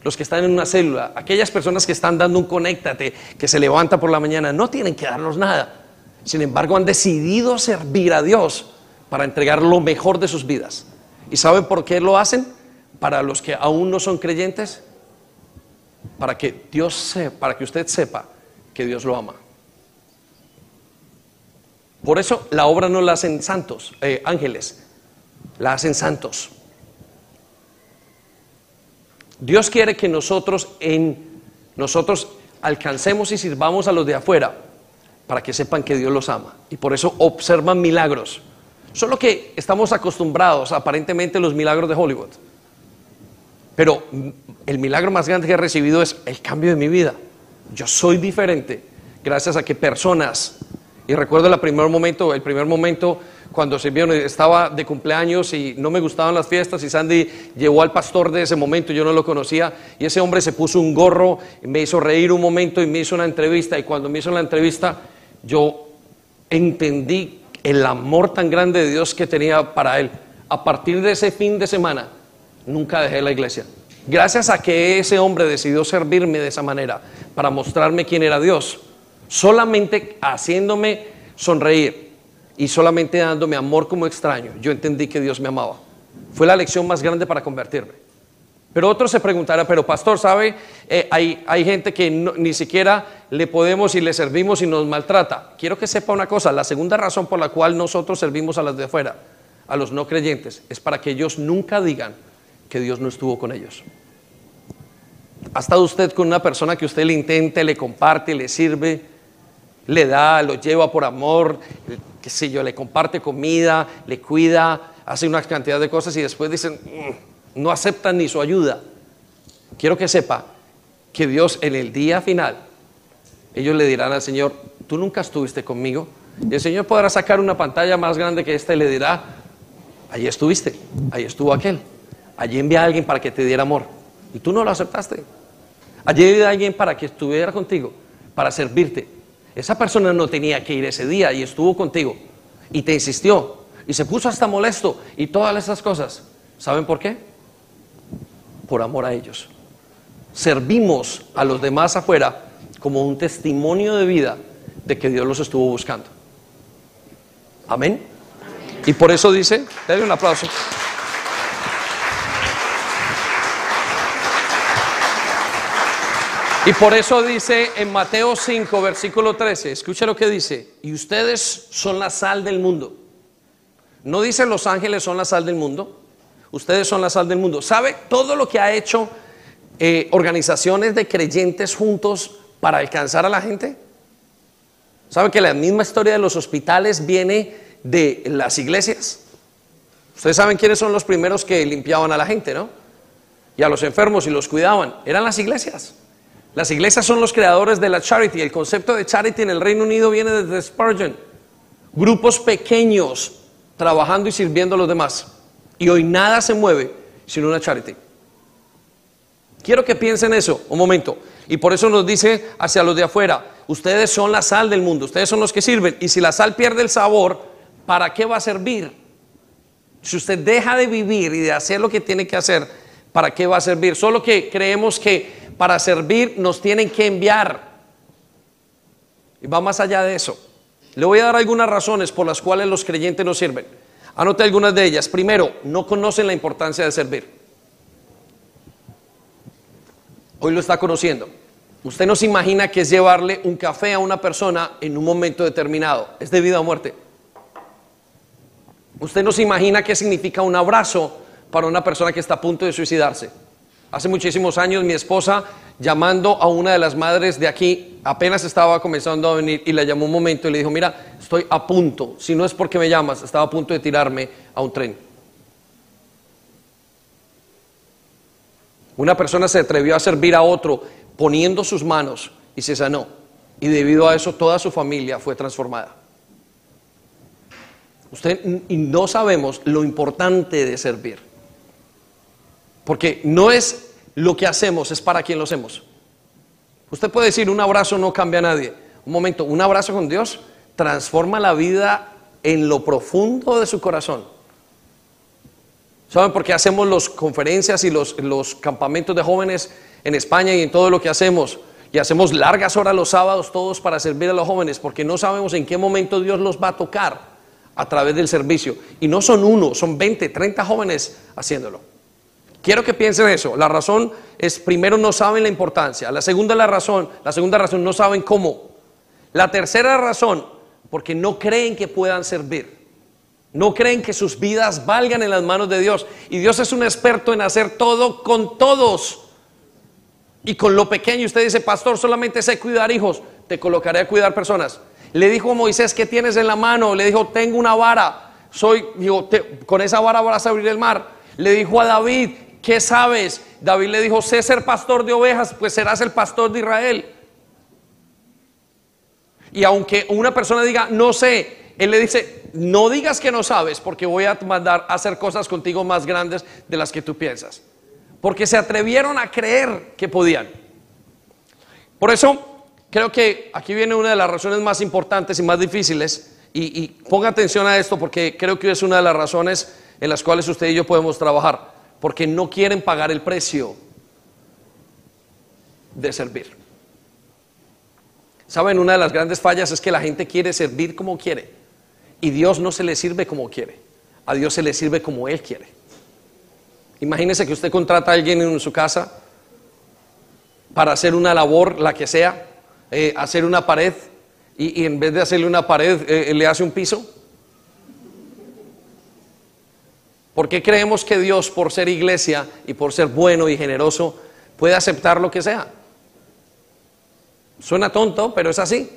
los que están en una célula, aquellas personas que están dando un conéctate, que se levanta por la mañana, no tienen que darnos nada. Sin embargo, han decidido servir a Dios para entregar lo mejor de sus vidas. ¿Y saben por qué lo hacen? Para los que aún no son creyentes, para que Dios sepa, para que usted sepa que Dios lo ama. Por eso la obra no la hacen santos, eh, ángeles, la hacen santos. Dios quiere que nosotros en nosotros alcancemos y sirvamos a los de afuera para que sepan que Dios los ama y por eso observan milagros. Solo que estamos acostumbrados aparentemente a los milagros de Hollywood. Pero el milagro más grande que he recibido es el cambio de mi vida. Yo soy diferente gracias a que personas, y recuerdo el primer momento, el primer momento cuando se vio, estaba de cumpleaños y no me gustaban las fiestas y Sandy llevó al pastor de ese momento, yo no lo conocía, y ese hombre se puso un gorro, me hizo reír un momento y me hizo una entrevista, y cuando me hizo la entrevista yo entendí el amor tan grande de Dios que tenía para él. A partir de ese fin de semana, nunca dejé la iglesia. Gracias a que ese hombre decidió servirme de esa manera, para mostrarme quién era Dios, solamente haciéndome sonreír, y solamente dándome amor como extraño, yo entendí que Dios me amaba. Fue la lección más grande para convertirme. Pero otros se preguntarán, pero pastor, ¿sabe? Eh, hay, hay, gente que ni siquiera le podemos y le servimos y nos maltrata. Quiero que sepa una cosa, la segunda razón por la cual nosotros servimos a las de afuera, a los no creyentes, es para que ellos nunca digan que Dios no estuvo con ellos. ¿Ha estado usted con una persona que usted le intente, le comparte, le sirve, le da, lo lleva por amor, qué sé yo, le comparte comida, le cuida, hace una cantidad de cosas y después dicen, mm, no aceptan ni su ayuda. Quiero que sepa que Dios en el día final, ellos le dirán al Señor, tú nunca estuviste conmigo. Y el Señor podrá sacar una pantalla más grande que esta y le dirá, allí estuviste, ahí estuvo aquel, allí envía a alguien para que te diera amor. Y tú no lo aceptaste. Allí alguien para que estuviera contigo, para servirte. Esa persona no tenía que ir ese día y estuvo contigo y te insistió y se puso hasta molesto y todas esas cosas. ¿Saben por qué? Por amor a ellos. Servimos a los demás afuera como un testimonio de vida de que Dios los estuvo buscando. Amén. Y por eso dice, dale un aplauso. Y por eso dice en Mateo 5, versículo 13, escucha lo que dice, y ustedes son la sal del mundo. No dice los ángeles son la sal del mundo, ustedes son la sal del mundo. ¿Sabe todo lo que ha hecho eh, organizaciones de creyentes juntos para alcanzar a la gente? ¿Sabe que la misma historia de los hospitales viene de las iglesias? Ustedes saben quiénes son los primeros que limpiaban a la gente, ¿no? Y a los enfermos y los cuidaban. Eran las iglesias. Las iglesias son los creadores de la charity. El concepto de charity en el Reino Unido viene desde Spurgeon. Grupos pequeños trabajando y sirviendo a los demás. Y hoy nada se mueve sin una charity. Quiero que piensen eso un momento. Y por eso nos dice hacia los de afuera, ustedes son la sal del mundo, ustedes son los que sirven. Y si la sal pierde el sabor, ¿para qué va a servir? Si usted deja de vivir y de hacer lo que tiene que hacer, ¿para qué va a servir? Solo que creemos que para servir nos tienen que enviar. Y va más allá de eso. Le voy a dar algunas razones por las cuales los creyentes no sirven. Anote algunas de ellas. Primero, no conocen la importancia de servir. Hoy lo está conociendo. Usted no se imagina que es llevarle un café a una persona en un momento determinado. Es de vida o muerte. Usted no se imagina qué significa un abrazo para una persona que está a punto de suicidarse. Hace muchísimos años mi esposa llamando a una de las madres de aquí, apenas estaba comenzando a venir y la llamó un momento y le dijo, mira, estoy a punto, si no es porque me llamas, estaba a punto de tirarme a un tren. Una persona se atrevió a servir a otro poniendo sus manos y se sanó. Y debido a eso toda su familia fue transformada. Usted no sabemos lo importante de servir. Porque no es lo que hacemos, es para quien lo hacemos. Usted puede decir, un abrazo no cambia a nadie. Un momento, un abrazo con Dios transforma la vida en lo profundo de su corazón. ¿Saben por qué hacemos las conferencias y los, los campamentos de jóvenes en España y en todo lo que hacemos? Y hacemos largas horas los sábados todos para servir a los jóvenes, porque no sabemos en qué momento Dios los va a tocar a través del servicio. Y no son uno, son 20, 30 jóvenes haciéndolo. Quiero que piensen eso. La razón es, primero, no saben la importancia. La segunda, la razón, la segunda razón, no saben cómo. La tercera razón, porque no creen que puedan servir. No creen que sus vidas valgan en las manos de Dios. Y Dios es un experto en hacer todo con todos. Y con lo pequeño, usted dice, pastor, solamente sé cuidar hijos, te colocaré a cuidar personas. Le dijo a Moisés, ¿qué tienes en la mano? Le dijo, tengo una vara. Soy, con esa vara vas a abrir el mar. Le dijo a David, ¿qué sabes? David le dijo, sé ser pastor de ovejas, pues serás el pastor de Israel. Y aunque una persona diga, no sé, él le dice, no digas que no sabes, porque voy a mandar a hacer cosas contigo más grandes de las que tú piensas. Porque se atrevieron a creer que podían. Por eso, creo que aquí viene una de las razones más importantes y más difíciles. Y, y ponga atención a esto porque creo que es una de las razones en las cuales usted y yo podemos trabajar porque no quieren pagar el precio de servir. Saben, una de las grandes fallas es que la gente quiere servir como quiere y Dios no se le sirve como quiere, a Dios se le sirve como Él quiere. Imagínese que usted contrata a alguien en su casa para hacer una labor, la que sea, eh, hacer una pared, y, en vez de hacerle una pared, eh, le hace un piso. ¿Por qué creemos que Dios, por ser iglesia y por ser bueno y generoso, puede aceptar lo que sea? Suena tonto, pero es así.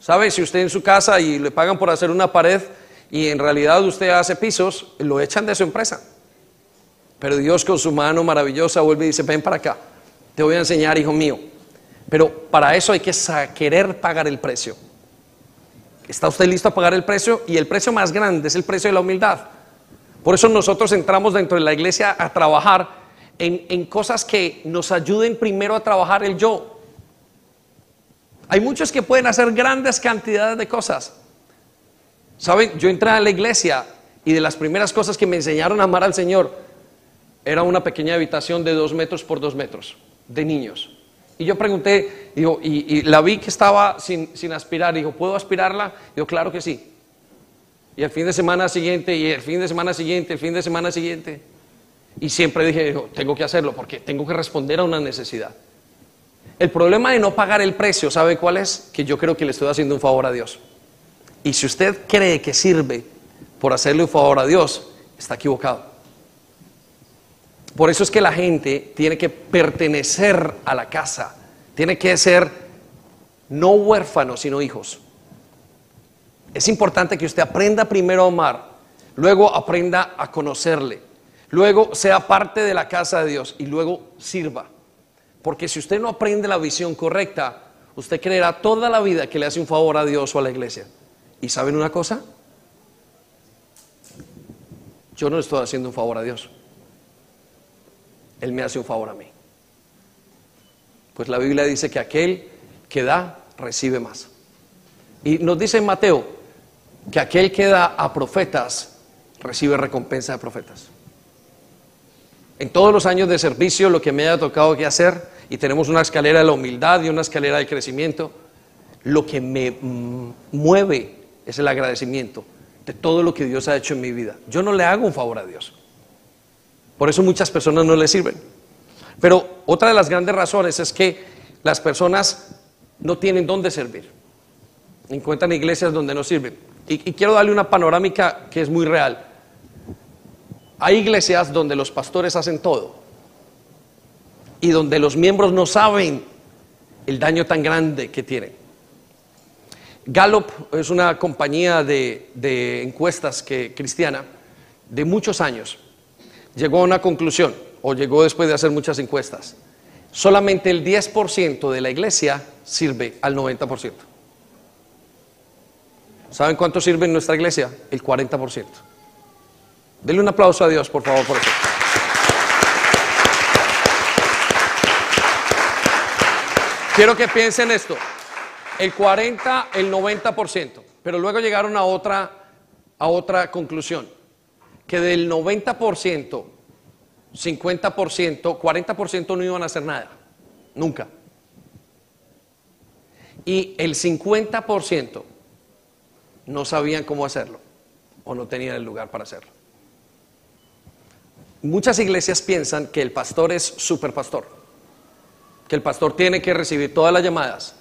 ¿Sabe? Si usted en su casa y le pagan por hacer una pared y en realidad usted hace pisos, lo echan de su empresa. Pero Dios con su mano maravillosa vuelve y dice, ven para acá, te voy a enseñar, hijo mío. Pero para eso hay que querer pagar el precio. ¿Está usted listo a pagar el precio? Y el precio más grande es el precio de la humildad. Por eso nosotros entramos dentro de la iglesia a trabajar en, en cosas que nos ayuden primero a trabajar el yo. Hay muchos que pueden hacer grandes cantidades de cosas. Saben, yo entré a la iglesia y de las primeras cosas que me enseñaron a amar al Señor era una pequeña habitación de dos metros por dos metros de niños. Y yo pregunté, digo, y, la vi que estaba sin, sin aspirar. Dijo, ¿puedo aspirarla? Digo, claro que sí. Y el fin de semana siguiente, y el fin de semana siguiente, el fin de semana siguiente. Y siempre dije, tengo que hacerlo porque tengo que responder a una necesidad. El problema de no pagar el precio, ¿sabe cuál es? Que yo creo que le estoy haciendo un favor a Dios. Y si usted cree que sirve por hacerle un favor a Dios, está equivocado. Por eso es que la gente tiene que pertenecer a la casa, tiene que ser no huérfanos, sino hijos. Es importante que usted aprenda primero a amar, luego aprenda a conocerle, luego sea parte de la casa de Dios y luego sirva. Porque si usted no aprende la visión correcta, usted creerá toda la vida que le hace un favor a Dios o a la iglesia. ¿Y saben una cosa? Yo no estoy haciendo un favor a Dios. Él me hace un favor a mí. Pues la Biblia dice que aquel que da, recibe más. Y nos dice en Mateo que aquel que da a profetas, recibe recompensa de profetas. En todos los años de servicio, lo que me haya tocado que hacer, y tenemos una escalera de la humildad y una escalera de crecimiento, lo que me mm, mueve es el agradecimiento de todo lo que Dios ha hecho en mi vida. Yo no le hago un favor a Dios. Por eso muchas personas no le sirven. Pero otra de las grandes razones es que las personas no tienen dónde servir. Encuentran iglesias donde no sirven. Y, y quiero darle una panorámica que es muy real. Hay iglesias donde los pastores hacen todo y donde los miembros no saben el daño tan grande que tienen. Gallup es una compañía de, de encuestas que, cristiana de muchos años. Llegó a una conclusión, o llegó después de hacer muchas encuestas. Solamente el 10% de la iglesia sirve al 90%. ¿Saben cuánto sirve en nuestra iglesia? El 40%. Denle un aplauso a Dios, por favor, por eso. Quiero que piensen esto. El 40, el 90%. Pero luego llegaron a otra, a otra conclusión. Que del 90%, 50%, 40% no iban a hacer nada. Nunca. Y el 50% no sabían cómo hacerlo o no tenían el lugar para hacerlo. Muchas iglesias piensan que el pastor es superpastor, que el pastor tiene que recibir todas las llamadas,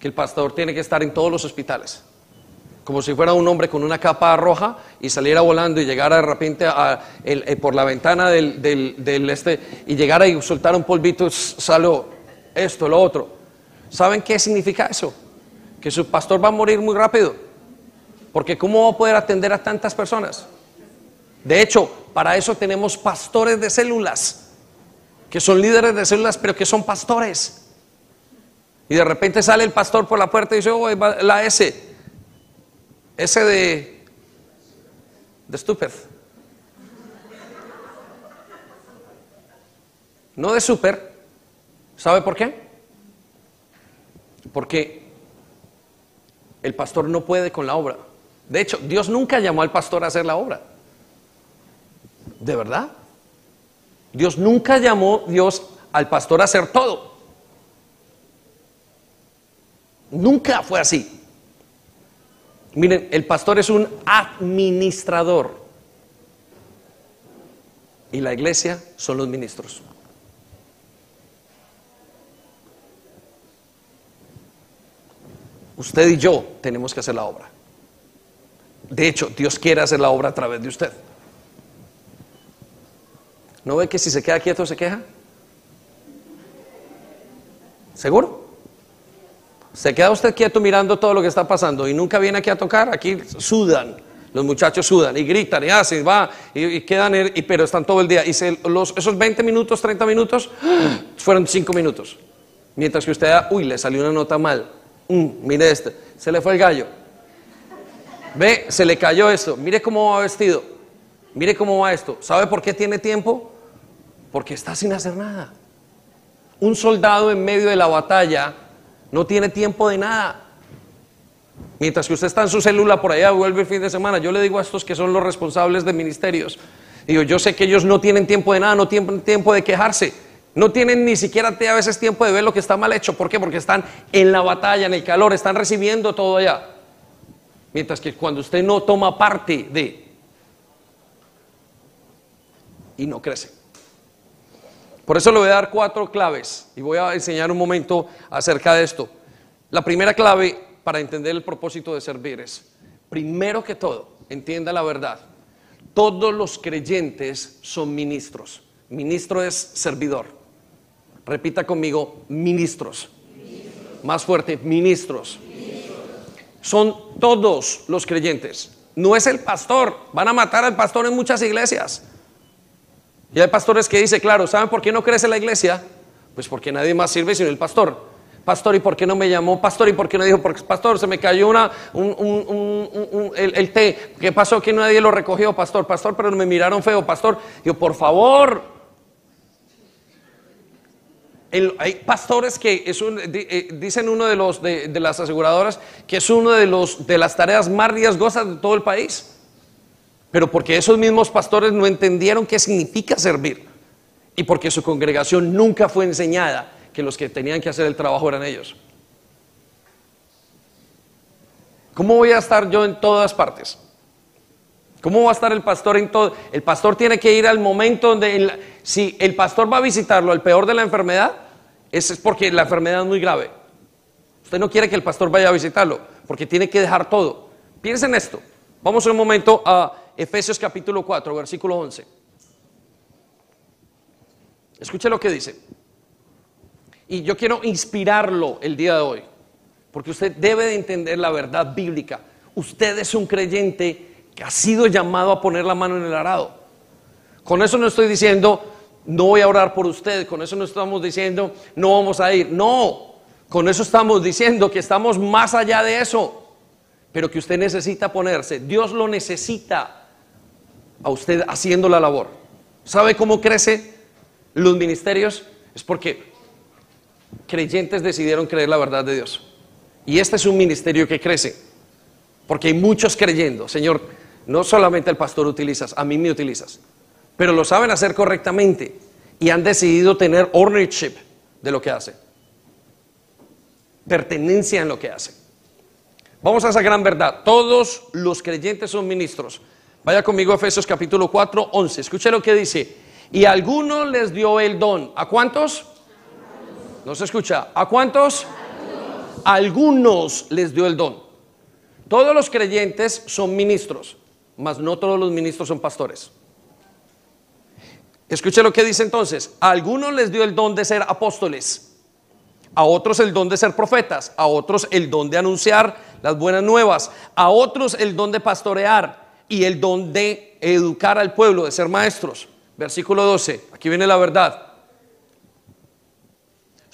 que el pastor tiene que estar en todos los hospitales, como si fuera un hombre con una capa roja y saliera volando y llegara de repente eh, por la ventana del, este y llegara y soltara un polvito, salió esto, lo otro. ¿Saben qué significa eso? Que su pastor va a morir muy rápido, porque ¿cómo va a poder atender a tantas personas? De hecho, para eso tenemos pastores de células, que son líderes de células, pero que son pastores. Y de repente sale el pastor por la puerta y dice, oh, la S, S de, de stupid. No de super. ¿Sabe por qué? Porque el pastor no puede con la obra. De hecho, Dios nunca llamó al pastor a hacer la obra. ¿De verdad? Dios nunca llamó Dios al pastor a hacer todo. Nunca fue así. Miren, el pastor es un administrador. Y la iglesia son los ministros. Usted y yo tenemos que hacer la obra. De hecho, Dios quiere hacer la obra a través de usted. ¿No ve que si se queda quieto se queja? ¿Seguro? Se queda usted quieto mirando todo lo que está pasando y nunca viene aquí a tocar, aquí sudan, los muchachos sudan y gritan y hacen, va, y, quedan, y, pero están todo el día. Y los, esos 20 minutos, 30 minutos, fueron 5 minutos. Mientras que usted, uy, le salió una nota mal. Mm, mire este, se le fue el gallo. Ve, se le cayó esto. Mire cómo va vestido. Mire cómo va esto. ¿Sabe por qué tiene tiempo? Porque está sin hacer nada. Un soldado en medio de la batalla no tiene tiempo de nada. Mientras que usted está en su célula por allá, vuelve el fin de semana. Yo le digo a estos que son los responsables de ministerios, digo, yo sé que ellos no tienen tiempo de nada, no tienen tiempo de quejarse, no tienen ni siquiera a veces tiempo de ver lo que está mal hecho. ¿Por qué? Porque están en la batalla, en el calor, están recibiendo todo allá. Mientras que cuando usted no toma parte de y no crece. Por eso le voy a dar cuatro claves y voy a enseñar un momento acerca de esto. La primera clave para entender el propósito de servir es, primero que todo, entienda la verdad. Todos los creyentes son ministros. Ministro es servidor. Repita conmigo, ministros. Más fuerte, ministros. Son todos los creyentes. No es el pastor. Van a matar al pastor en muchas iglesias. Y hay pastores que dicen, claro, ¿saben por qué no crece la iglesia? Pues porque nadie más sirve sino el pastor. Pastor, ¿y por qué no me llamó? Pastor, ¿y por qué no dijo? Porque, pastor, se me cayó una, el, té. ¿Qué pasó que nadie lo recogió? Pastor, pastor, pero me miraron feo. Pastor, yo, por favor. Hay pastores que es eh, dicen uno de los de, las aseguradoras que es uno de los de las tareas más riesgosas de todo el país. Pero porque esos mismos pastores no entendieron qué significa servir y porque su congregación nunca fue enseñada que los que tenían que hacer el trabajo eran ellos. ¿Cómo voy a estar yo en todas partes? ¿Cómo va a estar el pastor en todo? El pastor tiene que ir al momento donde, si el pastor va a visitarlo al peor de la enfermedad, es porque la enfermedad es muy grave. Usted no quiere que el pastor vaya a visitarlo, porque tiene que dejar todo. Piensen en esto. Vamos un momento a Efesios capítulo 4, versículo 11. Escuche lo que dice. Y yo quiero inspirarlo el día de hoy, porque usted debe de entender la verdad bíblica. Usted es un creyente que ha sido llamado a poner la mano en el arado. Con eso no estoy diciendo, no voy a orar por usted, con eso no estamos diciendo, no vamos a ir. No, con eso estamos diciendo que estamos más allá de eso, pero que usted necesita ponerse. Dios lo necesita a usted haciendo la labor. ¿Sabe cómo crece los ministerios? Es porque creyentes decidieron creer la verdad de Dios. Y este es un ministerio que crece, porque hay muchos creyendo, Señor, no solamente el pastor utilizas, a mí me utilizas, pero lo saben hacer correctamente y han decidido tener ownership de lo que hace, pertenencia en lo que hace. Vamos a esa gran verdad, todos los creyentes son ministros. Vaya conmigo a Efesios capítulo 4, 11, escuche lo que dice, y a algunos les dio el don, ¿a cuántos? ¿No se escucha? ¿A cuántos? Algunos les dio el don. Todos los creyentes son ministros, mas no todos los ministros son pastores. Escuche lo que dice entonces. A algunos les dio el don de ser apóstoles, a otros el don de ser profetas, a otros el don de anunciar las buenas nuevas, a otros el don de pastorear y el don de educar al pueblo, de ser maestros. Versículo 12, aquí viene la verdad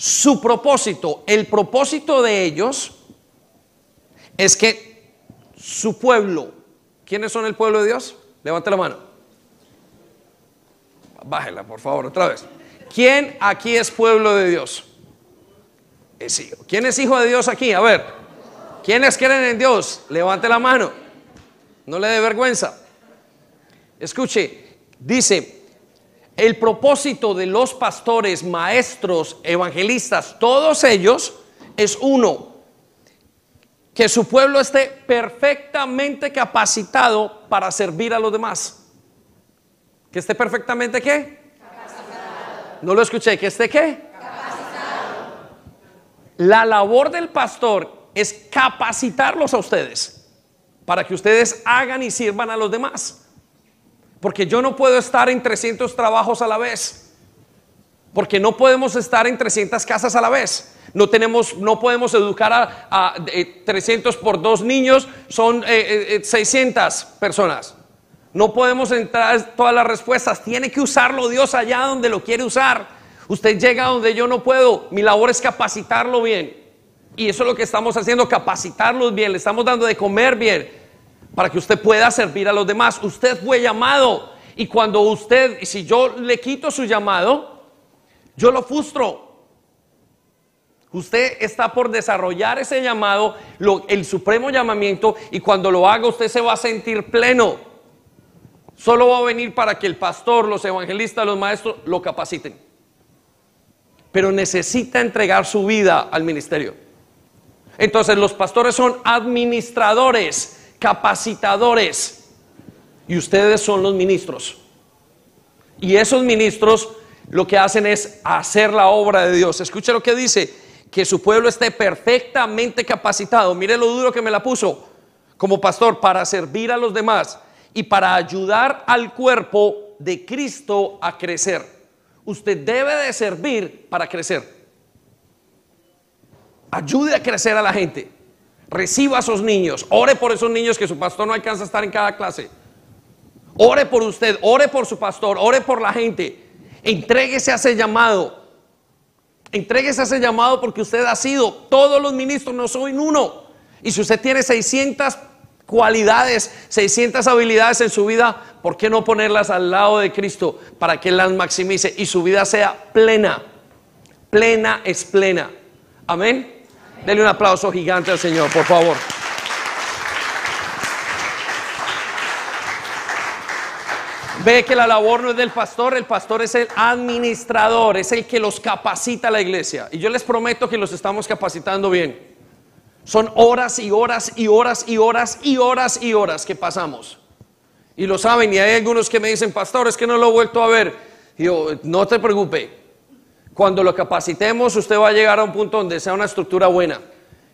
su propósito, el propósito de ellos es que su pueblo, ¿quiénes son el pueblo de Dios? Levante la mano. Bájela, por favor, otra vez. ¿Quién aquí es pueblo de Dios? Es hijo. ¿Quién es hijo de Dios aquí? A ver. ¿Quiénes creen en Dios? Levante la mano. No le dé vergüenza. Escuche, dice, el propósito de los pastores, maestros, evangelistas, todos ellos es uno, que su pueblo esté perfectamente capacitado para servir a los demás. ¿Que esté perfectamente qué? Capacitado. No lo escuché, ¿que esté qué? Capacitado. La labor del pastor es capacitarlos a ustedes para que ustedes hagan y sirvan a los demás. Porque yo no puedo estar en 300 trabajos a la vez. Porque no podemos estar en 300 casas a la vez. No, tenemos, no podemos educar a, 300 por dos niños, son 600 eh, eh, personas. No podemos entrar todas las respuestas. Tiene que usarlo Dios allá donde lo quiere usar. Usted llega donde yo no puedo. Mi labor es capacitarlo bien. Y eso es lo que estamos haciendo, capacitarlos bien. Le estamos dando de comer bien para que usted pueda servir a los demás. Usted fue llamado Y cuando usted, si yo le quito su llamado, yo lo frustro. Usted está por desarrollar ese llamado, el supremo llamamiento, y cuando lo haga usted se va a sentir pleno. Solo va a venir para que el pastor, los evangelistas, los maestros lo capaciten. Pero necesita entregar su vida al ministerio. Entonces los pastores son administradores, capacitadores, y ustedes son los ministros. Y esos ministros lo que hacen es hacer la obra de Dios. Escuche lo que dice que su pueblo esté perfectamente capacitado. Mire lo duro que me la puso como pastor para servir a los demás y para ayudar al cuerpo de Cristo a crecer. Usted debe de servir para crecer. Ayude a crecer a la gente. Reciba a esos niños. Ore por esos niños que su pastor no alcanza a estar en cada clase. Ore por usted, ore por su pastor, ore por la gente. Entréguese a ese llamado. Entréguese ese llamado porque usted ha sido, todos los ministros no soy uno. Y si usted tiene 600 cualidades, 600 habilidades en su vida, ¿por qué no ponerlas al lado de Cristo para que las maximice y su vida sea plena? Plena es plena. Amén. Dele un aplauso gigante al Señor, por favor. Ve que la labor no es del pastor, el pastor es el administrador, es el que los capacita a la iglesia. Y yo les prometo que los estamos capacitando bien. Son horas y horas y horas y horas y horas y horas que pasamos. Y lo saben, y hay algunos que me dicen, pastor, es que no lo he vuelto a ver. Y yo, no te preocupe. Cuando lo capacitemos, usted va a llegar a un punto donde sea una estructura buena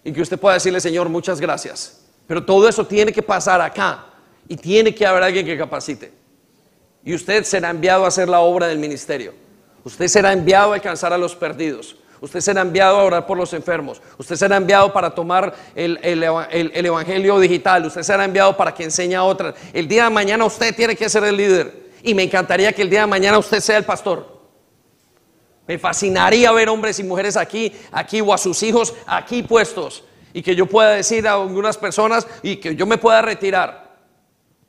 y que usted pueda decirle, Señor, muchas gracias. Pero todo eso tiene que pasar acá y tiene que haber alguien que capacite y usted será enviado a hacer la obra del ministerio. Usted será enviado a alcanzar a los perdidos. Usted será enviado a orar por los enfermos. Usted será enviado para tomar el, evangelio digital. Usted será enviado para que enseñe a otras. El día de mañana usted tiene que ser el líder. Y me encantaría que el día de mañana usted sea el pastor. Me fascinaría ver hombres y mujeres aquí, aquí o a sus hijos aquí puestos. Y que yo pueda decir a algunas personas y que yo me pueda retirar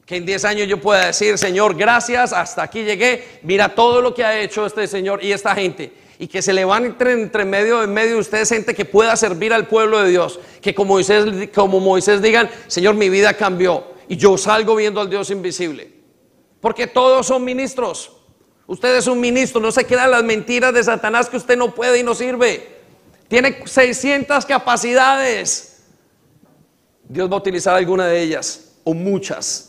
que en 10 años yo pueda decir, Señor, gracias, hasta aquí llegué, mira todo lo que ha hecho este Señor y esta gente. Y que se levante entre medio en medio de ustedes gente que pueda servir al pueblo de Dios. Que como Moisés, como Moisés digan, Señor, mi vida cambió. Y yo salgo viendo al Dios invisible. Porque todos son ministros. Usted es un ministro, no se quedan las mentiras de Satanás que usted no puede y no sirve. Tiene 600 capacidades. Dios va a utilizar alguna de ellas o muchas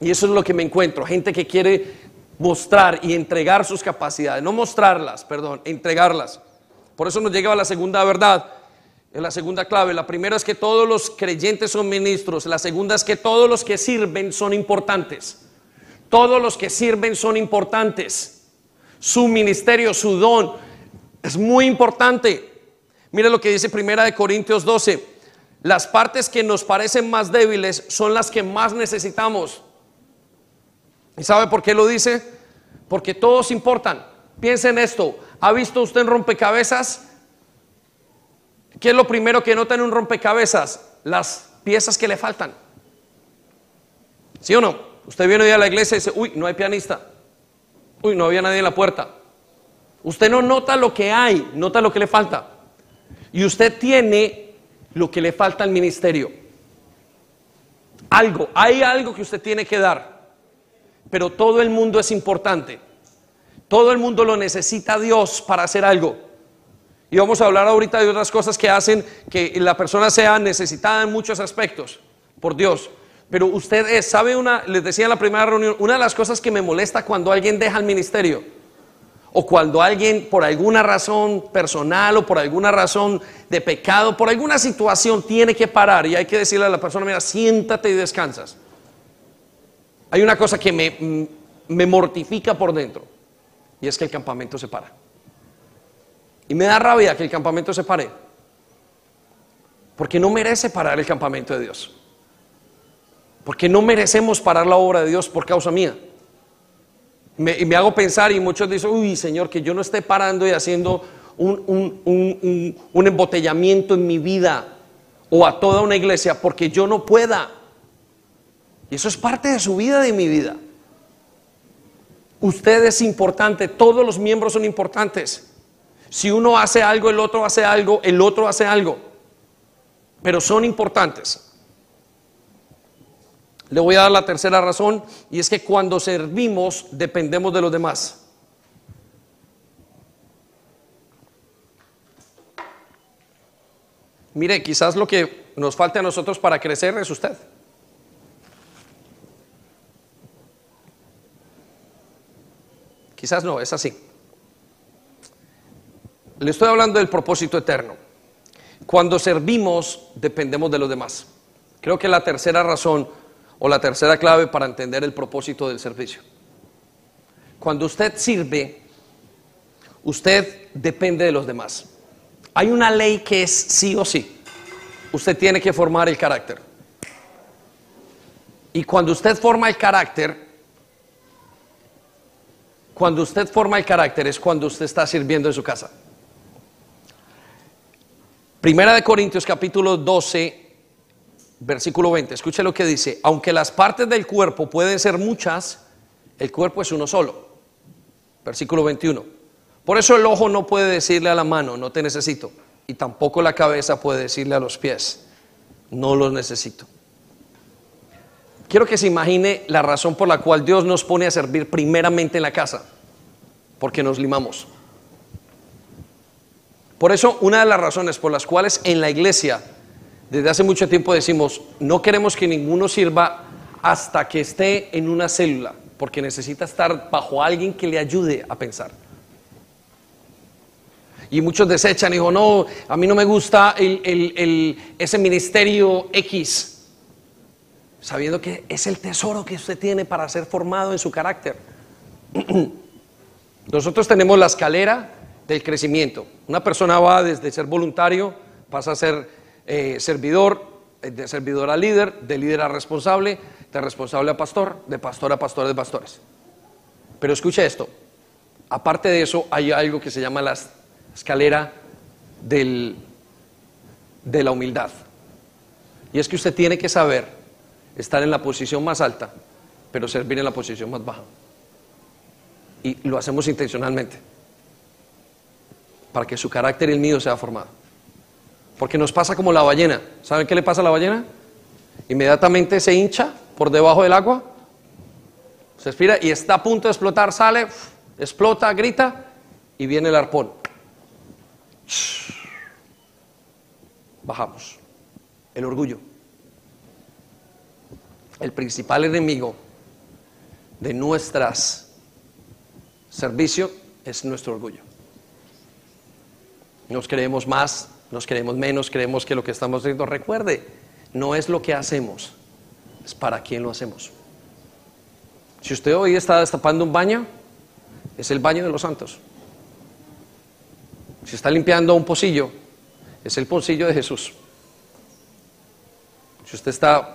y eso es lo que me encuentro, gente que quiere mostrar y entregar sus capacidades, no mostrarlas, perdón, entregarlas. Por eso nos llega a la segunda verdad, la segunda clave. La primera es que todos los creyentes son ministros, la segunda es que todos los que sirven son importantes. Todos los que sirven son importantes. Su ministerio, su don es muy importante. Mire lo que dice Primera de Corintios 12. Las partes que nos parecen más débiles son las que más necesitamos. ¿Y sabe por qué lo dice? Porque todos importan. Piensa en esto. ¿Ha visto usted en rompecabezas? ¿Qué es lo primero que nota en un rompecabezas? Las piezas que le faltan. ¿Sí o no? Usted viene hoy a la iglesia y dice, uy, no hay pianista. Uy, no había nadie en la puerta. Usted no nota lo que hay, nota lo que le falta. Y usted tiene lo que le falta al ministerio. Algo, hay algo que usted tiene que dar pero todo el mundo es importante. Todo el mundo lo necesita Dios para hacer algo. Y vamos a hablar ahorita de otras cosas que hacen que la persona sea necesitada en muchos aspectos por Dios. Pero usted es, sabe una, les decía en la primera reunión, una de las cosas que me molesta cuando alguien deja el ministerio o cuando alguien por alguna razón personal o por alguna razón de pecado, por alguna situación tiene que parar y hay que decirle a la persona, mira, siéntate y descansas hay una cosa que me, me mortifica por dentro y es que el campamento se para. Y me da rabia que el campamento se pare. Porque no merece parar el campamento de Dios. Porque no merecemos parar la obra de Dios por causa mía. y me hago pensar y muchos dicen, uy Señor, que yo no esté parando y haciendo un, un embotellamiento en mi vida o a toda una iglesia porque yo no pueda. Y eso es parte de su vida, de mi vida. Usted es importante, todos los miembros son importantes. Si uno hace algo, el otro hace algo, el otro hace algo. Pero son importantes. Le voy a dar la tercera razón y es que cuando servimos dependemos de los demás. Mire, quizás lo que nos falta a nosotros para crecer es usted. Quizás no, es así. Le estoy hablando del propósito eterno. Cuando servimos, dependemos de los demás. Creo que la tercera razón o la tercera clave para entender el propósito del servicio. Cuando usted sirve, usted depende de los demás. Hay una ley que es sí o sí. Usted tiene que formar el carácter. Y cuando usted forma el carácter, cuando usted forma el carácter es cuando usted está sirviendo en su casa. Primera de Corintios capítulo 12, versículo 20. Escuche lo que dice. Aunque las partes del cuerpo pueden ser muchas, el cuerpo es uno solo. Versículo 21. Por eso el ojo no puede decirle a la mano, no te necesito. Y tampoco la cabeza puede decirle a los pies, no los necesito. Quiero que se imagine la razón por la cual Dios nos pone a servir primeramente en la casa, porque nos limamos. Por eso, una de las razones por las cuales en la iglesia, desde hace mucho tiempo decimos, no queremos que ninguno sirva hasta que esté en una célula, porque necesita estar bajo alguien que le ayude a pensar. Y muchos desechan y digo, no, a mí no me gusta ese ministerio X sabiendo que es el tesoro que usted tiene para ser formado en su carácter. Nosotros tenemos la escalera del crecimiento. Una persona va desde ser voluntario, pasa a ser eh, servidor, eh, de servidor a líder, de líder a responsable, de responsable a pastor, de pastor a pastor de pastores. Pero escucha esto, aparte de eso hay algo que se llama la escalera del, de la humildad. Y es que usted tiene que saber estar en la posición más alta, pero servir en la posición más baja. Y lo hacemos intencionalmente, para que su carácter y el mío sea formado. Porque nos pasa como la ballena. ¿Saben qué le pasa a la ballena? Inmediatamente se hincha por debajo del agua, se expira y está a punto de explotar, sale, explota, grita y viene el arpón. Bajamos. El orgullo el principal enemigo de nuestras servicio es nuestro orgullo. Nos creemos más, nos creemos menos, creemos que lo que estamos haciendo, recuerde, no es lo que hacemos, es para quién lo hacemos. Si usted hoy está destapando un baño, es el baño de los santos. Si está limpiando un pocillo, es el pocillo de Jesús. Si usted está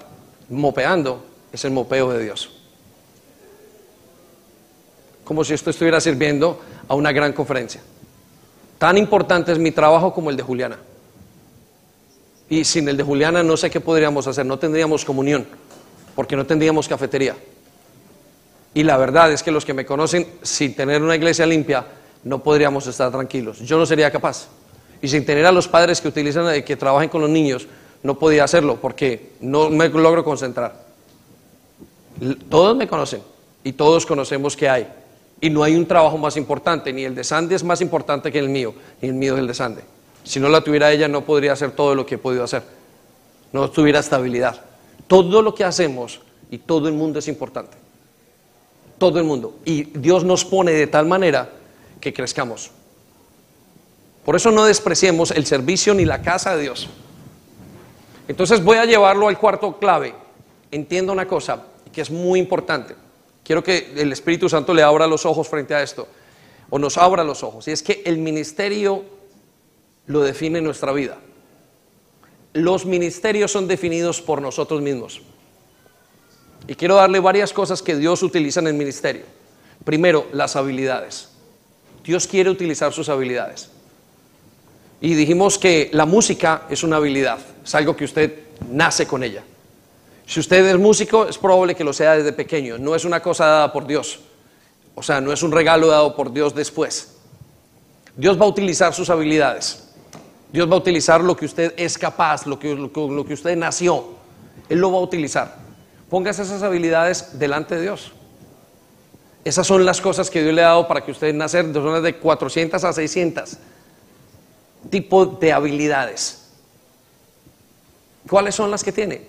mopeando es el mopeo de Dios. Como si esto estuviera sirviendo a una gran conferencia. Tan importante es mi trabajo como el de Juliana. Y sin el de Juliana no sé qué podríamos hacer, no tendríamos comunión, porque no tendríamos cafetería. Y la verdad es que los que me conocen, sin tener una iglesia limpia, no podríamos estar tranquilos. Yo no sería capaz. Y sin tener a los padres que utilizan, que trabajen con los niños, no podía hacerlo porque no me logro concentrar. Todos me conocen y todos conocemos que hay. Y no hay un trabajo más importante, ni el de Sandy es más importante que el mío, ni el mío es el de Sandy. Si no la tuviera ella, no podría hacer todo lo que he podido hacer. No tuviera estabilidad. Todo lo que hacemos y todo el mundo es importante. Todo el mundo. Y Dios nos pone de tal manera que crezcamos. Por eso no despreciemos el servicio ni la casa de Dios. Entonces voy a llevarlo al cuarto clave. Entienda una cosa que es muy importante. Quiero que el Espíritu Santo le abra los ojos frente a esto, o nos abra los ojos. Y es que el ministerio lo define nuestra vida. Los ministerios son definidos por nosotros mismos. Y quiero darle varias cosas que Dios utiliza en el ministerio. Primero, las habilidades. Dios quiere utilizar sus habilidades. Y dijimos que la música es una habilidad, es algo que usted nace con ella. Si usted es músico, es probable que lo sea desde pequeño, no es una cosa dada por Dios. O sea, no es un regalo dado por Dios después. Dios va a utilizar sus habilidades. Dios va a utilizar lo que usted es capaz, lo que, lo que usted nació. Él lo va a utilizar. Póngase esas habilidades delante de Dios. Esas son las cosas que Dios le ha dado para que usted nacer de zonas de 400 a 600 tipo de habilidades. ¿Cuáles son las que tiene?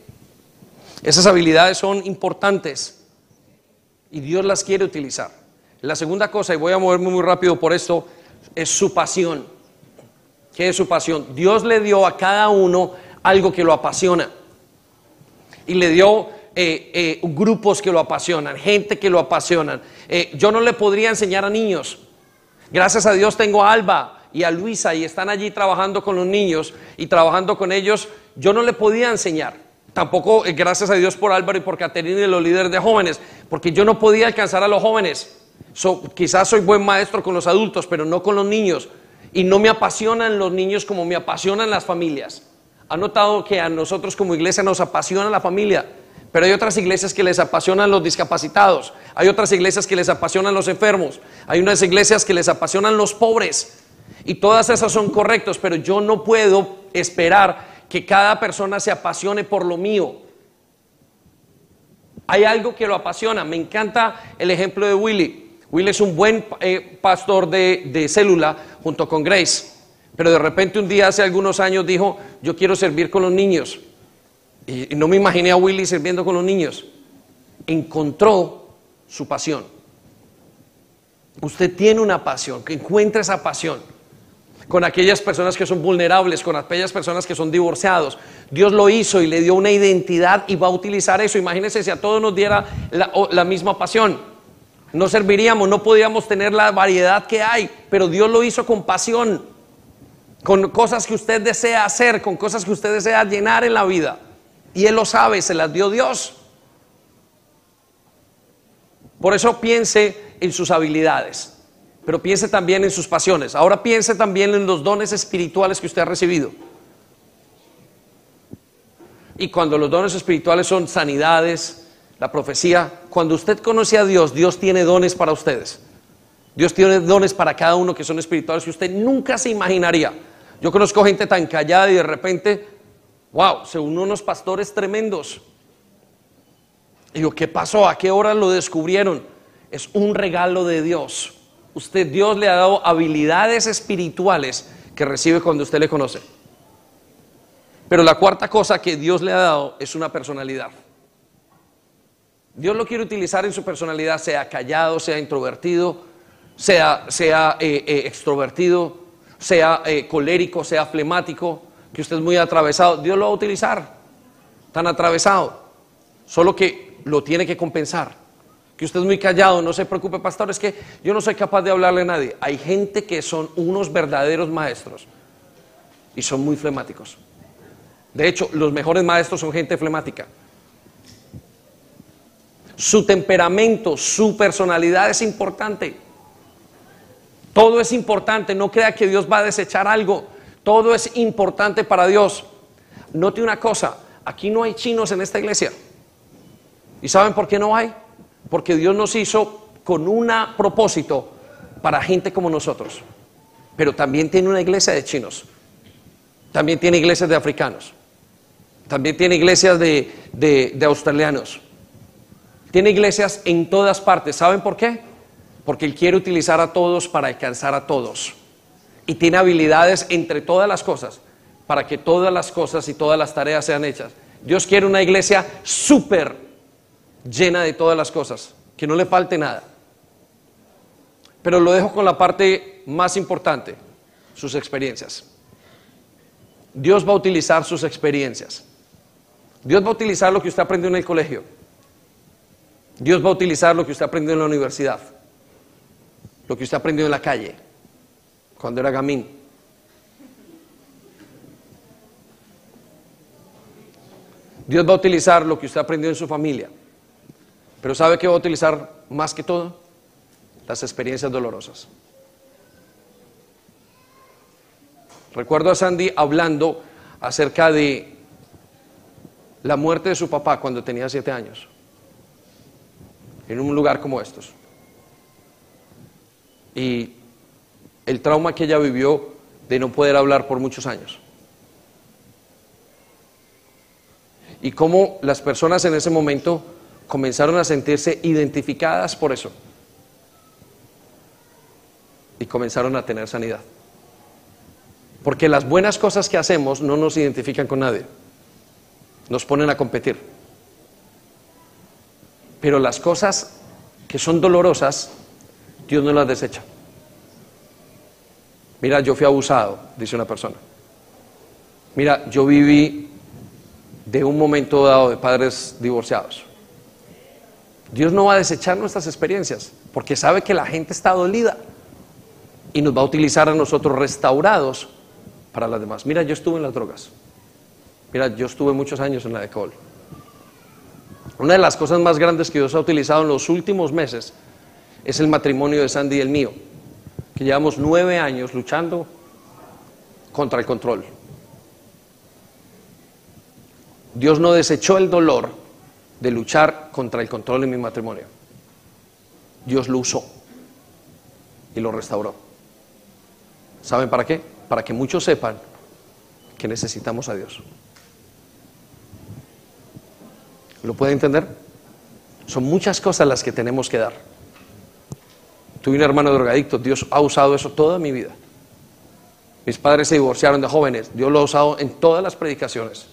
Esas habilidades son importantes y Dios las quiere utilizar. La segunda cosa, y voy a moverme muy rápido por esto, es su pasión. ¿Qué es su pasión? Dios le dio a cada uno algo que lo apasiona. Y le dio eh, eh, grupos que lo apasionan, gente que lo apasionan. Eh, yo no le podría enseñar a niños. Gracias a Dios tengo Alba y a Luisa y están allí trabajando con los niños y trabajando con ellos. Yo no le podía enseñar. Tampoco, gracias a Dios por Álvaro y por Caterina y los líderes de jóvenes, porque yo no podía alcanzar a los jóvenes. quizás soy buen maestro con los adultos, pero no con los niños. Y no me apasionan los niños como me apasionan las familias. ¿Ha notado que a nosotros como iglesia nos apasiona la familia? Pero hay otras iglesias que les apasionan los discapacitados, hay otras iglesias que les apasionan los enfermos, hay unas iglesias que les apasionan los pobres. Y todas esas son correctos, pero yo no puedo esperar que cada persona se apasione por lo mío. Hay algo que lo apasiona. Me encanta el ejemplo de Willy. Willy es un buen eh, pastor de, célula junto con Grace. Pero de repente un día hace algunos años dijo, yo quiero servir con los niños. Y no me imaginé a Willy sirviendo con los niños. Encontró su pasión. Usted tiene una pasión, que encuentre esa pasión con aquellas personas que son vulnerables, con aquellas personas que son divorciados. Dios lo hizo y le dio una identidad y va a utilizar eso. Imagínense si a todos nos diera la, la misma pasión. No serviríamos, no podríamos tener la variedad que hay, pero Dios lo hizo con pasión, con cosas que usted desea hacer, con cosas que usted desea llenar en la vida. Y Él lo sabe, se las dio Dios. Por eso piense en sus habilidades, pero piense también en sus pasiones. Ahora piense también en los dones espirituales que usted ha recibido. Y cuando los dones espirituales son sanidades, la profecía, cuando usted conoce a Dios, Dios tiene dones para ustedes. Dios tiene dones para cada uno que son espirituales que usted nunca se imaginaría. Yo conozco gente tan callada y de repente Wow, se unió unos pastores tremendos. Y yo, ¿qué pasó? ¿A qué hora lo descubrieron? Es un regalo de Dios. Usted, Dios le ha dado habilidades espirituales que recibe cuando usted le conoce. Pero la cuarta cosa que Dios le ha dado es una personalidad. Dios lo quiere utilizar en su personalidad, sea callado, sea introvertido, sea, sea eh, eh, extrovertido, sea eh, colérico, sea flemático que usted es muy atravesado, Dios lo va a utilizar, tan atravesado, solo que lo tiene que compensar. Usted es muy callado, no se preocupe, pastor, es que yo no soy capaz de hablarle a nadie. Hay gente que son unos verdaderos maestros y son muy flemáticos. De hecho, los mejores maestros son gente flemática. Su temperamento, su personalidad es importante. Todo es importante. No crea que Dios va a desechar algo. Todo es importante para Dios. Note una cosa, aquí no hay chinos en esta iglesia. ¿Y saben por qué no hay? Porque Dios nos hizo con un propósito para gente como nosotros. Pero también tiene una iglesia de chinos. También tiene iglesias de africanos. También tiene iglesias de, de australianos. Tiene iglesias en todas partes. ¿Saben por qué? Porque Él quiere utilizar a todos para alcanzar a todos y tiene habilidades entre todas las cosas para que todas las cosas y todas las tareas sean hechas. Dios quiere una iglesia súper llena de todas las cosas, que no le falte nada. Pero lo dejo con la parte más importante, sus experiencias. Dios va a utilizar sus experiencias. Dios va a utilizar lo que usted aprendió en el colegio. Dios va a utilizar lo que usted aprendió en la universidad. Lo que usted aprendió en la calle cuando era gamín. Dios va a utilizar lo que usted aprendió en su familia. Pero ¿sabe qué va a utilizar más que todo? Las experiencias dolorosas. Recuerdo a Sandy hablando acerca de la muerte de su papá cuando tenía siete años, en un lugar como estos. y el trauma que ella vivió de no poder hablar por muchos años. Y cómo las personas en ese momento comenzaron a sentirse identificadas por eso. Y comenzaron a tener sanidad. Porque las buenas cosas que hacemos no nos identifican con nadie. Nos ponen a competir. Pero las cosas que son dolorosas, Dios no las desecha. Mira, yo fui abusado, dice una persona. Mira, yo viví de un momento dado de padres divorciados. Dios no va a desechar nuestras experiencias porque sabe que la gente está dolida y nos va a utilizar a nosotros restaurados para las demás. Mira, yo estuve en las drogas. Mira, yo estuve muchos años en la alcohol. Una de las cosas más grandes que Dios ha utilizado en los últimos meses es el matrimonio de Sandy y el mío, que llevamos nueve años luchando contra el control. Dios no desechó el dolor de luchar contra el control en mi matrimonio. Dios lo usó y lo restauró. ¿Saben para qué? para que muchos sepan que necesitamos a Dios. ¿Lo puede entender? Son muchas cosas las que tenemos que dar. Tuve un hermano drogadicto, Dios ha usado eso toda mi vida. Mis padres se divorciaron de jóvenes, Dios lo ha usado en todas las predicaciones.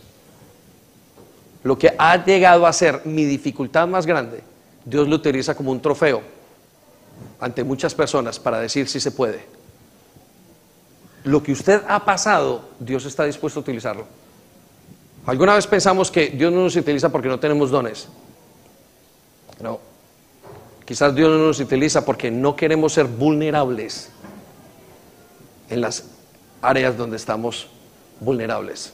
Lo que ha llegado a ser mi dificultad más grande, Dios lo utiliza como un trofeo ante muchas personas para decir si se puede lo que usted ha pasado, Dios está dispuesto a utilizarlo. ¿Alguna vez pensamos que Dios no nos utiliza porque no tenemos dones? No. Quizás Dios no nos utiliza porque no queremos ser vulnerables en las áreas donde estamos vulnerables.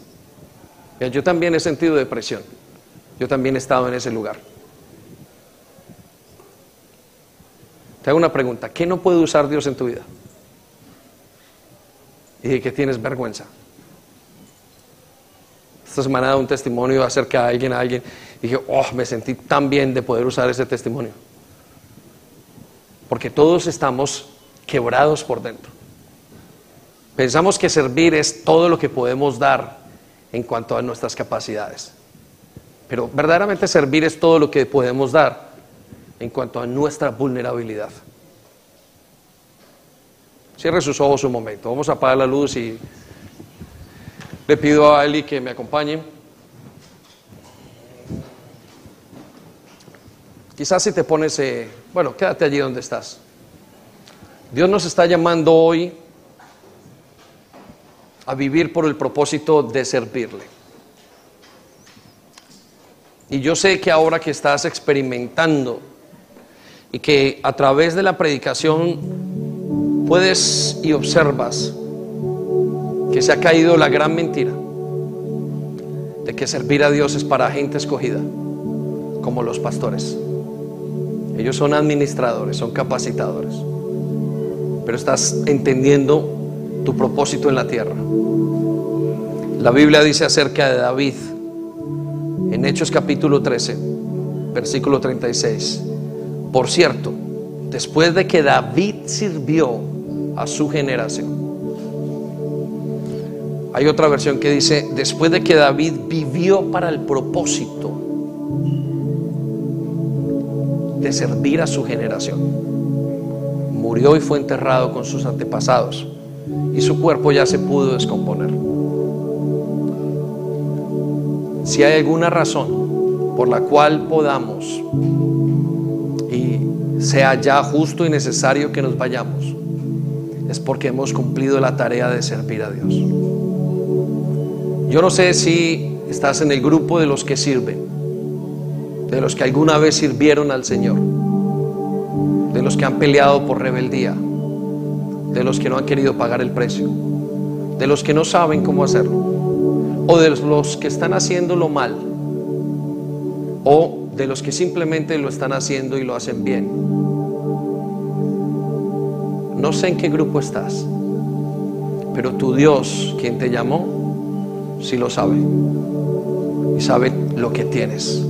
Yo también he sentido depresión. Yo también he estado en ese lugar. Te hago una pregunta. ¿Qué no puede usar Dios en tu vida? y que tienes vergüenza. Esta semana dado un testimonio acerca de alguien a alguien y dije, oh, me sentí tan bien de poder usar ese testimonio. Porque todos estamos quebrados por dentro. Pensamos que servir es todo lo que podemos dar en cuanto a nuestras capacidades. Pero verdaderamente servir es todo lo que podemos dar en cuanto a nuestra vulnerabilidad. Cierre sus ojos un momento. Vamos a apagar la luz y le pido a Eli que me acompañe. Quizás si te pones, eh, bueno, quédate allí donde estás. Dios nos está llamando hoy a vivir por el propósito de servirle. Y yo sé que ahora que estás experimentando y que a través de la predicación puedes y observas que se ha caído la gran mentira de que servir a Dios es para gente escogida, como los pastores. Ellos son administradores, son capacitadores. Pero estás entendiendo tu propósito en la tierra. La Biblia dice acerca de David, en Hechos capítulo 13, versículo 36. Por cierto, después de que David sirvió a su generación. Hay otra versión que dice, después de que David vivió para el propósito de servir a su generación, murió y fue enterrado con sus antepasados y su cuerpo ya se pudo descomponer. Si hay alguna razón por la cual podamos y sea ya justo y necesario que nos vayamos, es porque hemos cumplido la tarea de servir a Dios. Yo no sé si estás en el grupo de los que sirven, de los que alguna vez sirvieron al Señor, de los que han peleado por rebeldía, de los que no han querido pagar el precio, de los que no saben cómo hacerlo, o de los que están haciéndolo mal, o de los que simplemente lo están haciendo y lo hacen bien no sé en qué grupo estás, pero tu Dios, quien te llamó, sí lo sabe. Y sabe lo que tienes.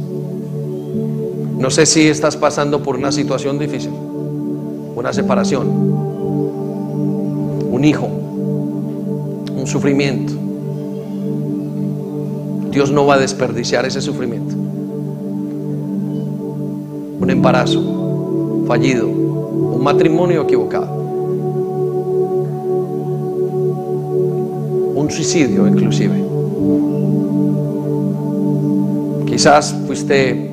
No sé si estás pasando por una situación difícil, una separación, un hijo, un sufrimiento. Dios no va a desperdiciar ese sufrimiento. Un embarazo fallido, un matrimonio equivocado, un suicidio inclusive. Quizás fuiste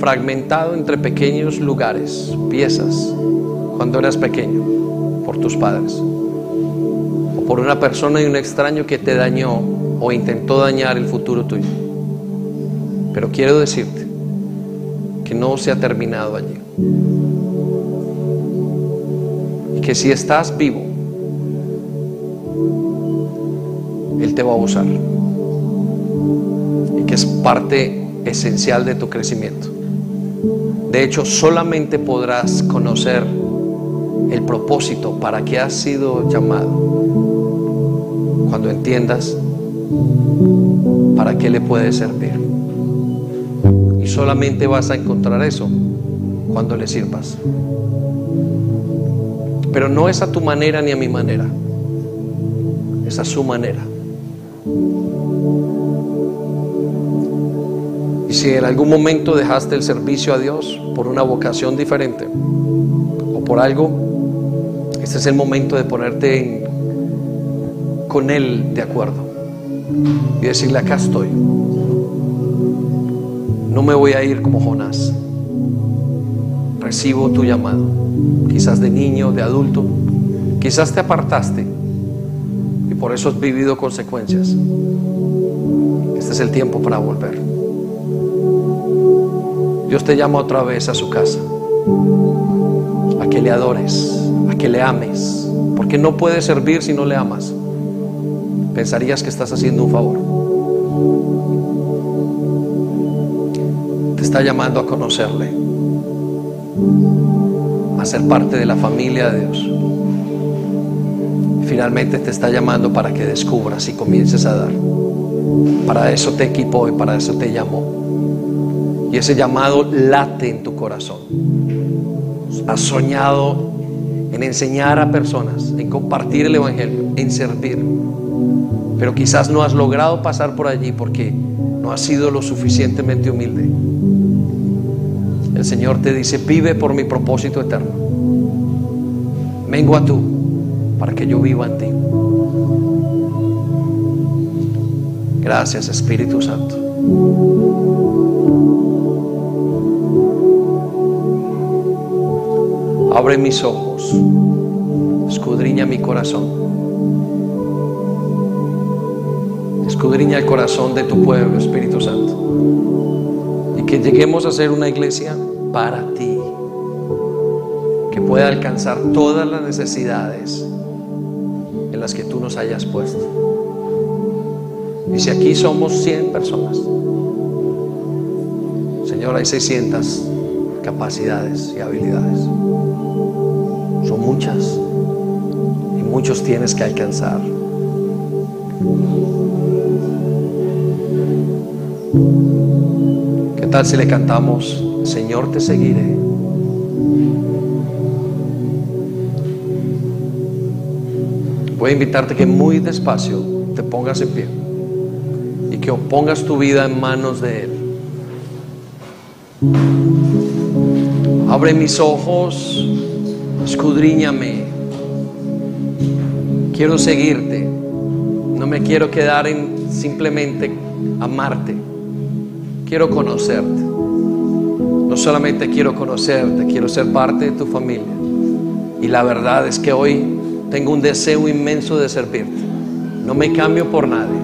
fragmentado entre pequeños lugares, piezas, cuando eras pequeño, por tus padres, o por una persona y un extraño que te dañó o intentó dañar el futuro tuyo. Pero quiero decirte que no se ha terminado allí. Y que si estás vivo, Él te va a usar. Y que es parte esencial de tu crecimiento. De hecho, solamente podrás conocer el propósito para que has sido llamado cuando entiendas para qué le puede servir. Y solamente vas a encontrar eso cuando le sirvas. Pero no es a tu manera ni a mi manera, es a su manera. Y si en algún momento dejaste el servicio a Dios por una vocación diferente o por algo, este es el momento de ponerte con Él de acuerdo y decirle, acá estoy. No me voy a ir como Jonás. Recibo tu llamado. Quizás de niño, de adulto. Quizás te apartaste y por eso has vivido consecuencias. Este es el tiempo para volver. Dios te llama otra vez a su casa, a que le adores, a que le ames, porque no puedes servir si no le amas. Pensarías que estás haciendo un favor. Te está llamando a conocerle, a ser parte de la familia de Dios. Finalmente te está llamando para que descubras y comiences a dar. Para eso te equipó y para eso te llamó. Y ese llamado late en tu corazón. Has soñado en enseñar a personas, en compartir el Evangelio, en servir. Pero quizás no has logrado pasar por allí porque no has sido lo suficientemente humilde. El Señor te dice, vive por mi propósito eterno. Vengo a tú para que yo viva en ti. Gracias Espíritu Santo. Abre mis ojos, escudriña mi corazón, escudriña el corazón de tu pueblo, Espíritu Santo, y que lleguemos a ser una iglesia para ti, que pueda alcanzar todas las necesidades en las que tú nos hayas puesto. Y si aquí somos 100 personas, Señor, hay 600 capacidades y habilidades. Muchas y muchos tienes que alcanzar. ¿Qué tal si le cantamos, Señor, te seguiré? Voy a invitarte que muy despacio te pongas en pie y que pongas tu vida en manos de Él. Abre mis ojos, escudriñame. Quiero seguirte. No me quiero quedar en simplemente amarte. Quiero conocerte. No solamente quiero conocerte, quiero ser parte de tu familia. Y la verdad es que hoy tengo un deseo inmenso de servirte. No me cambio por nadie.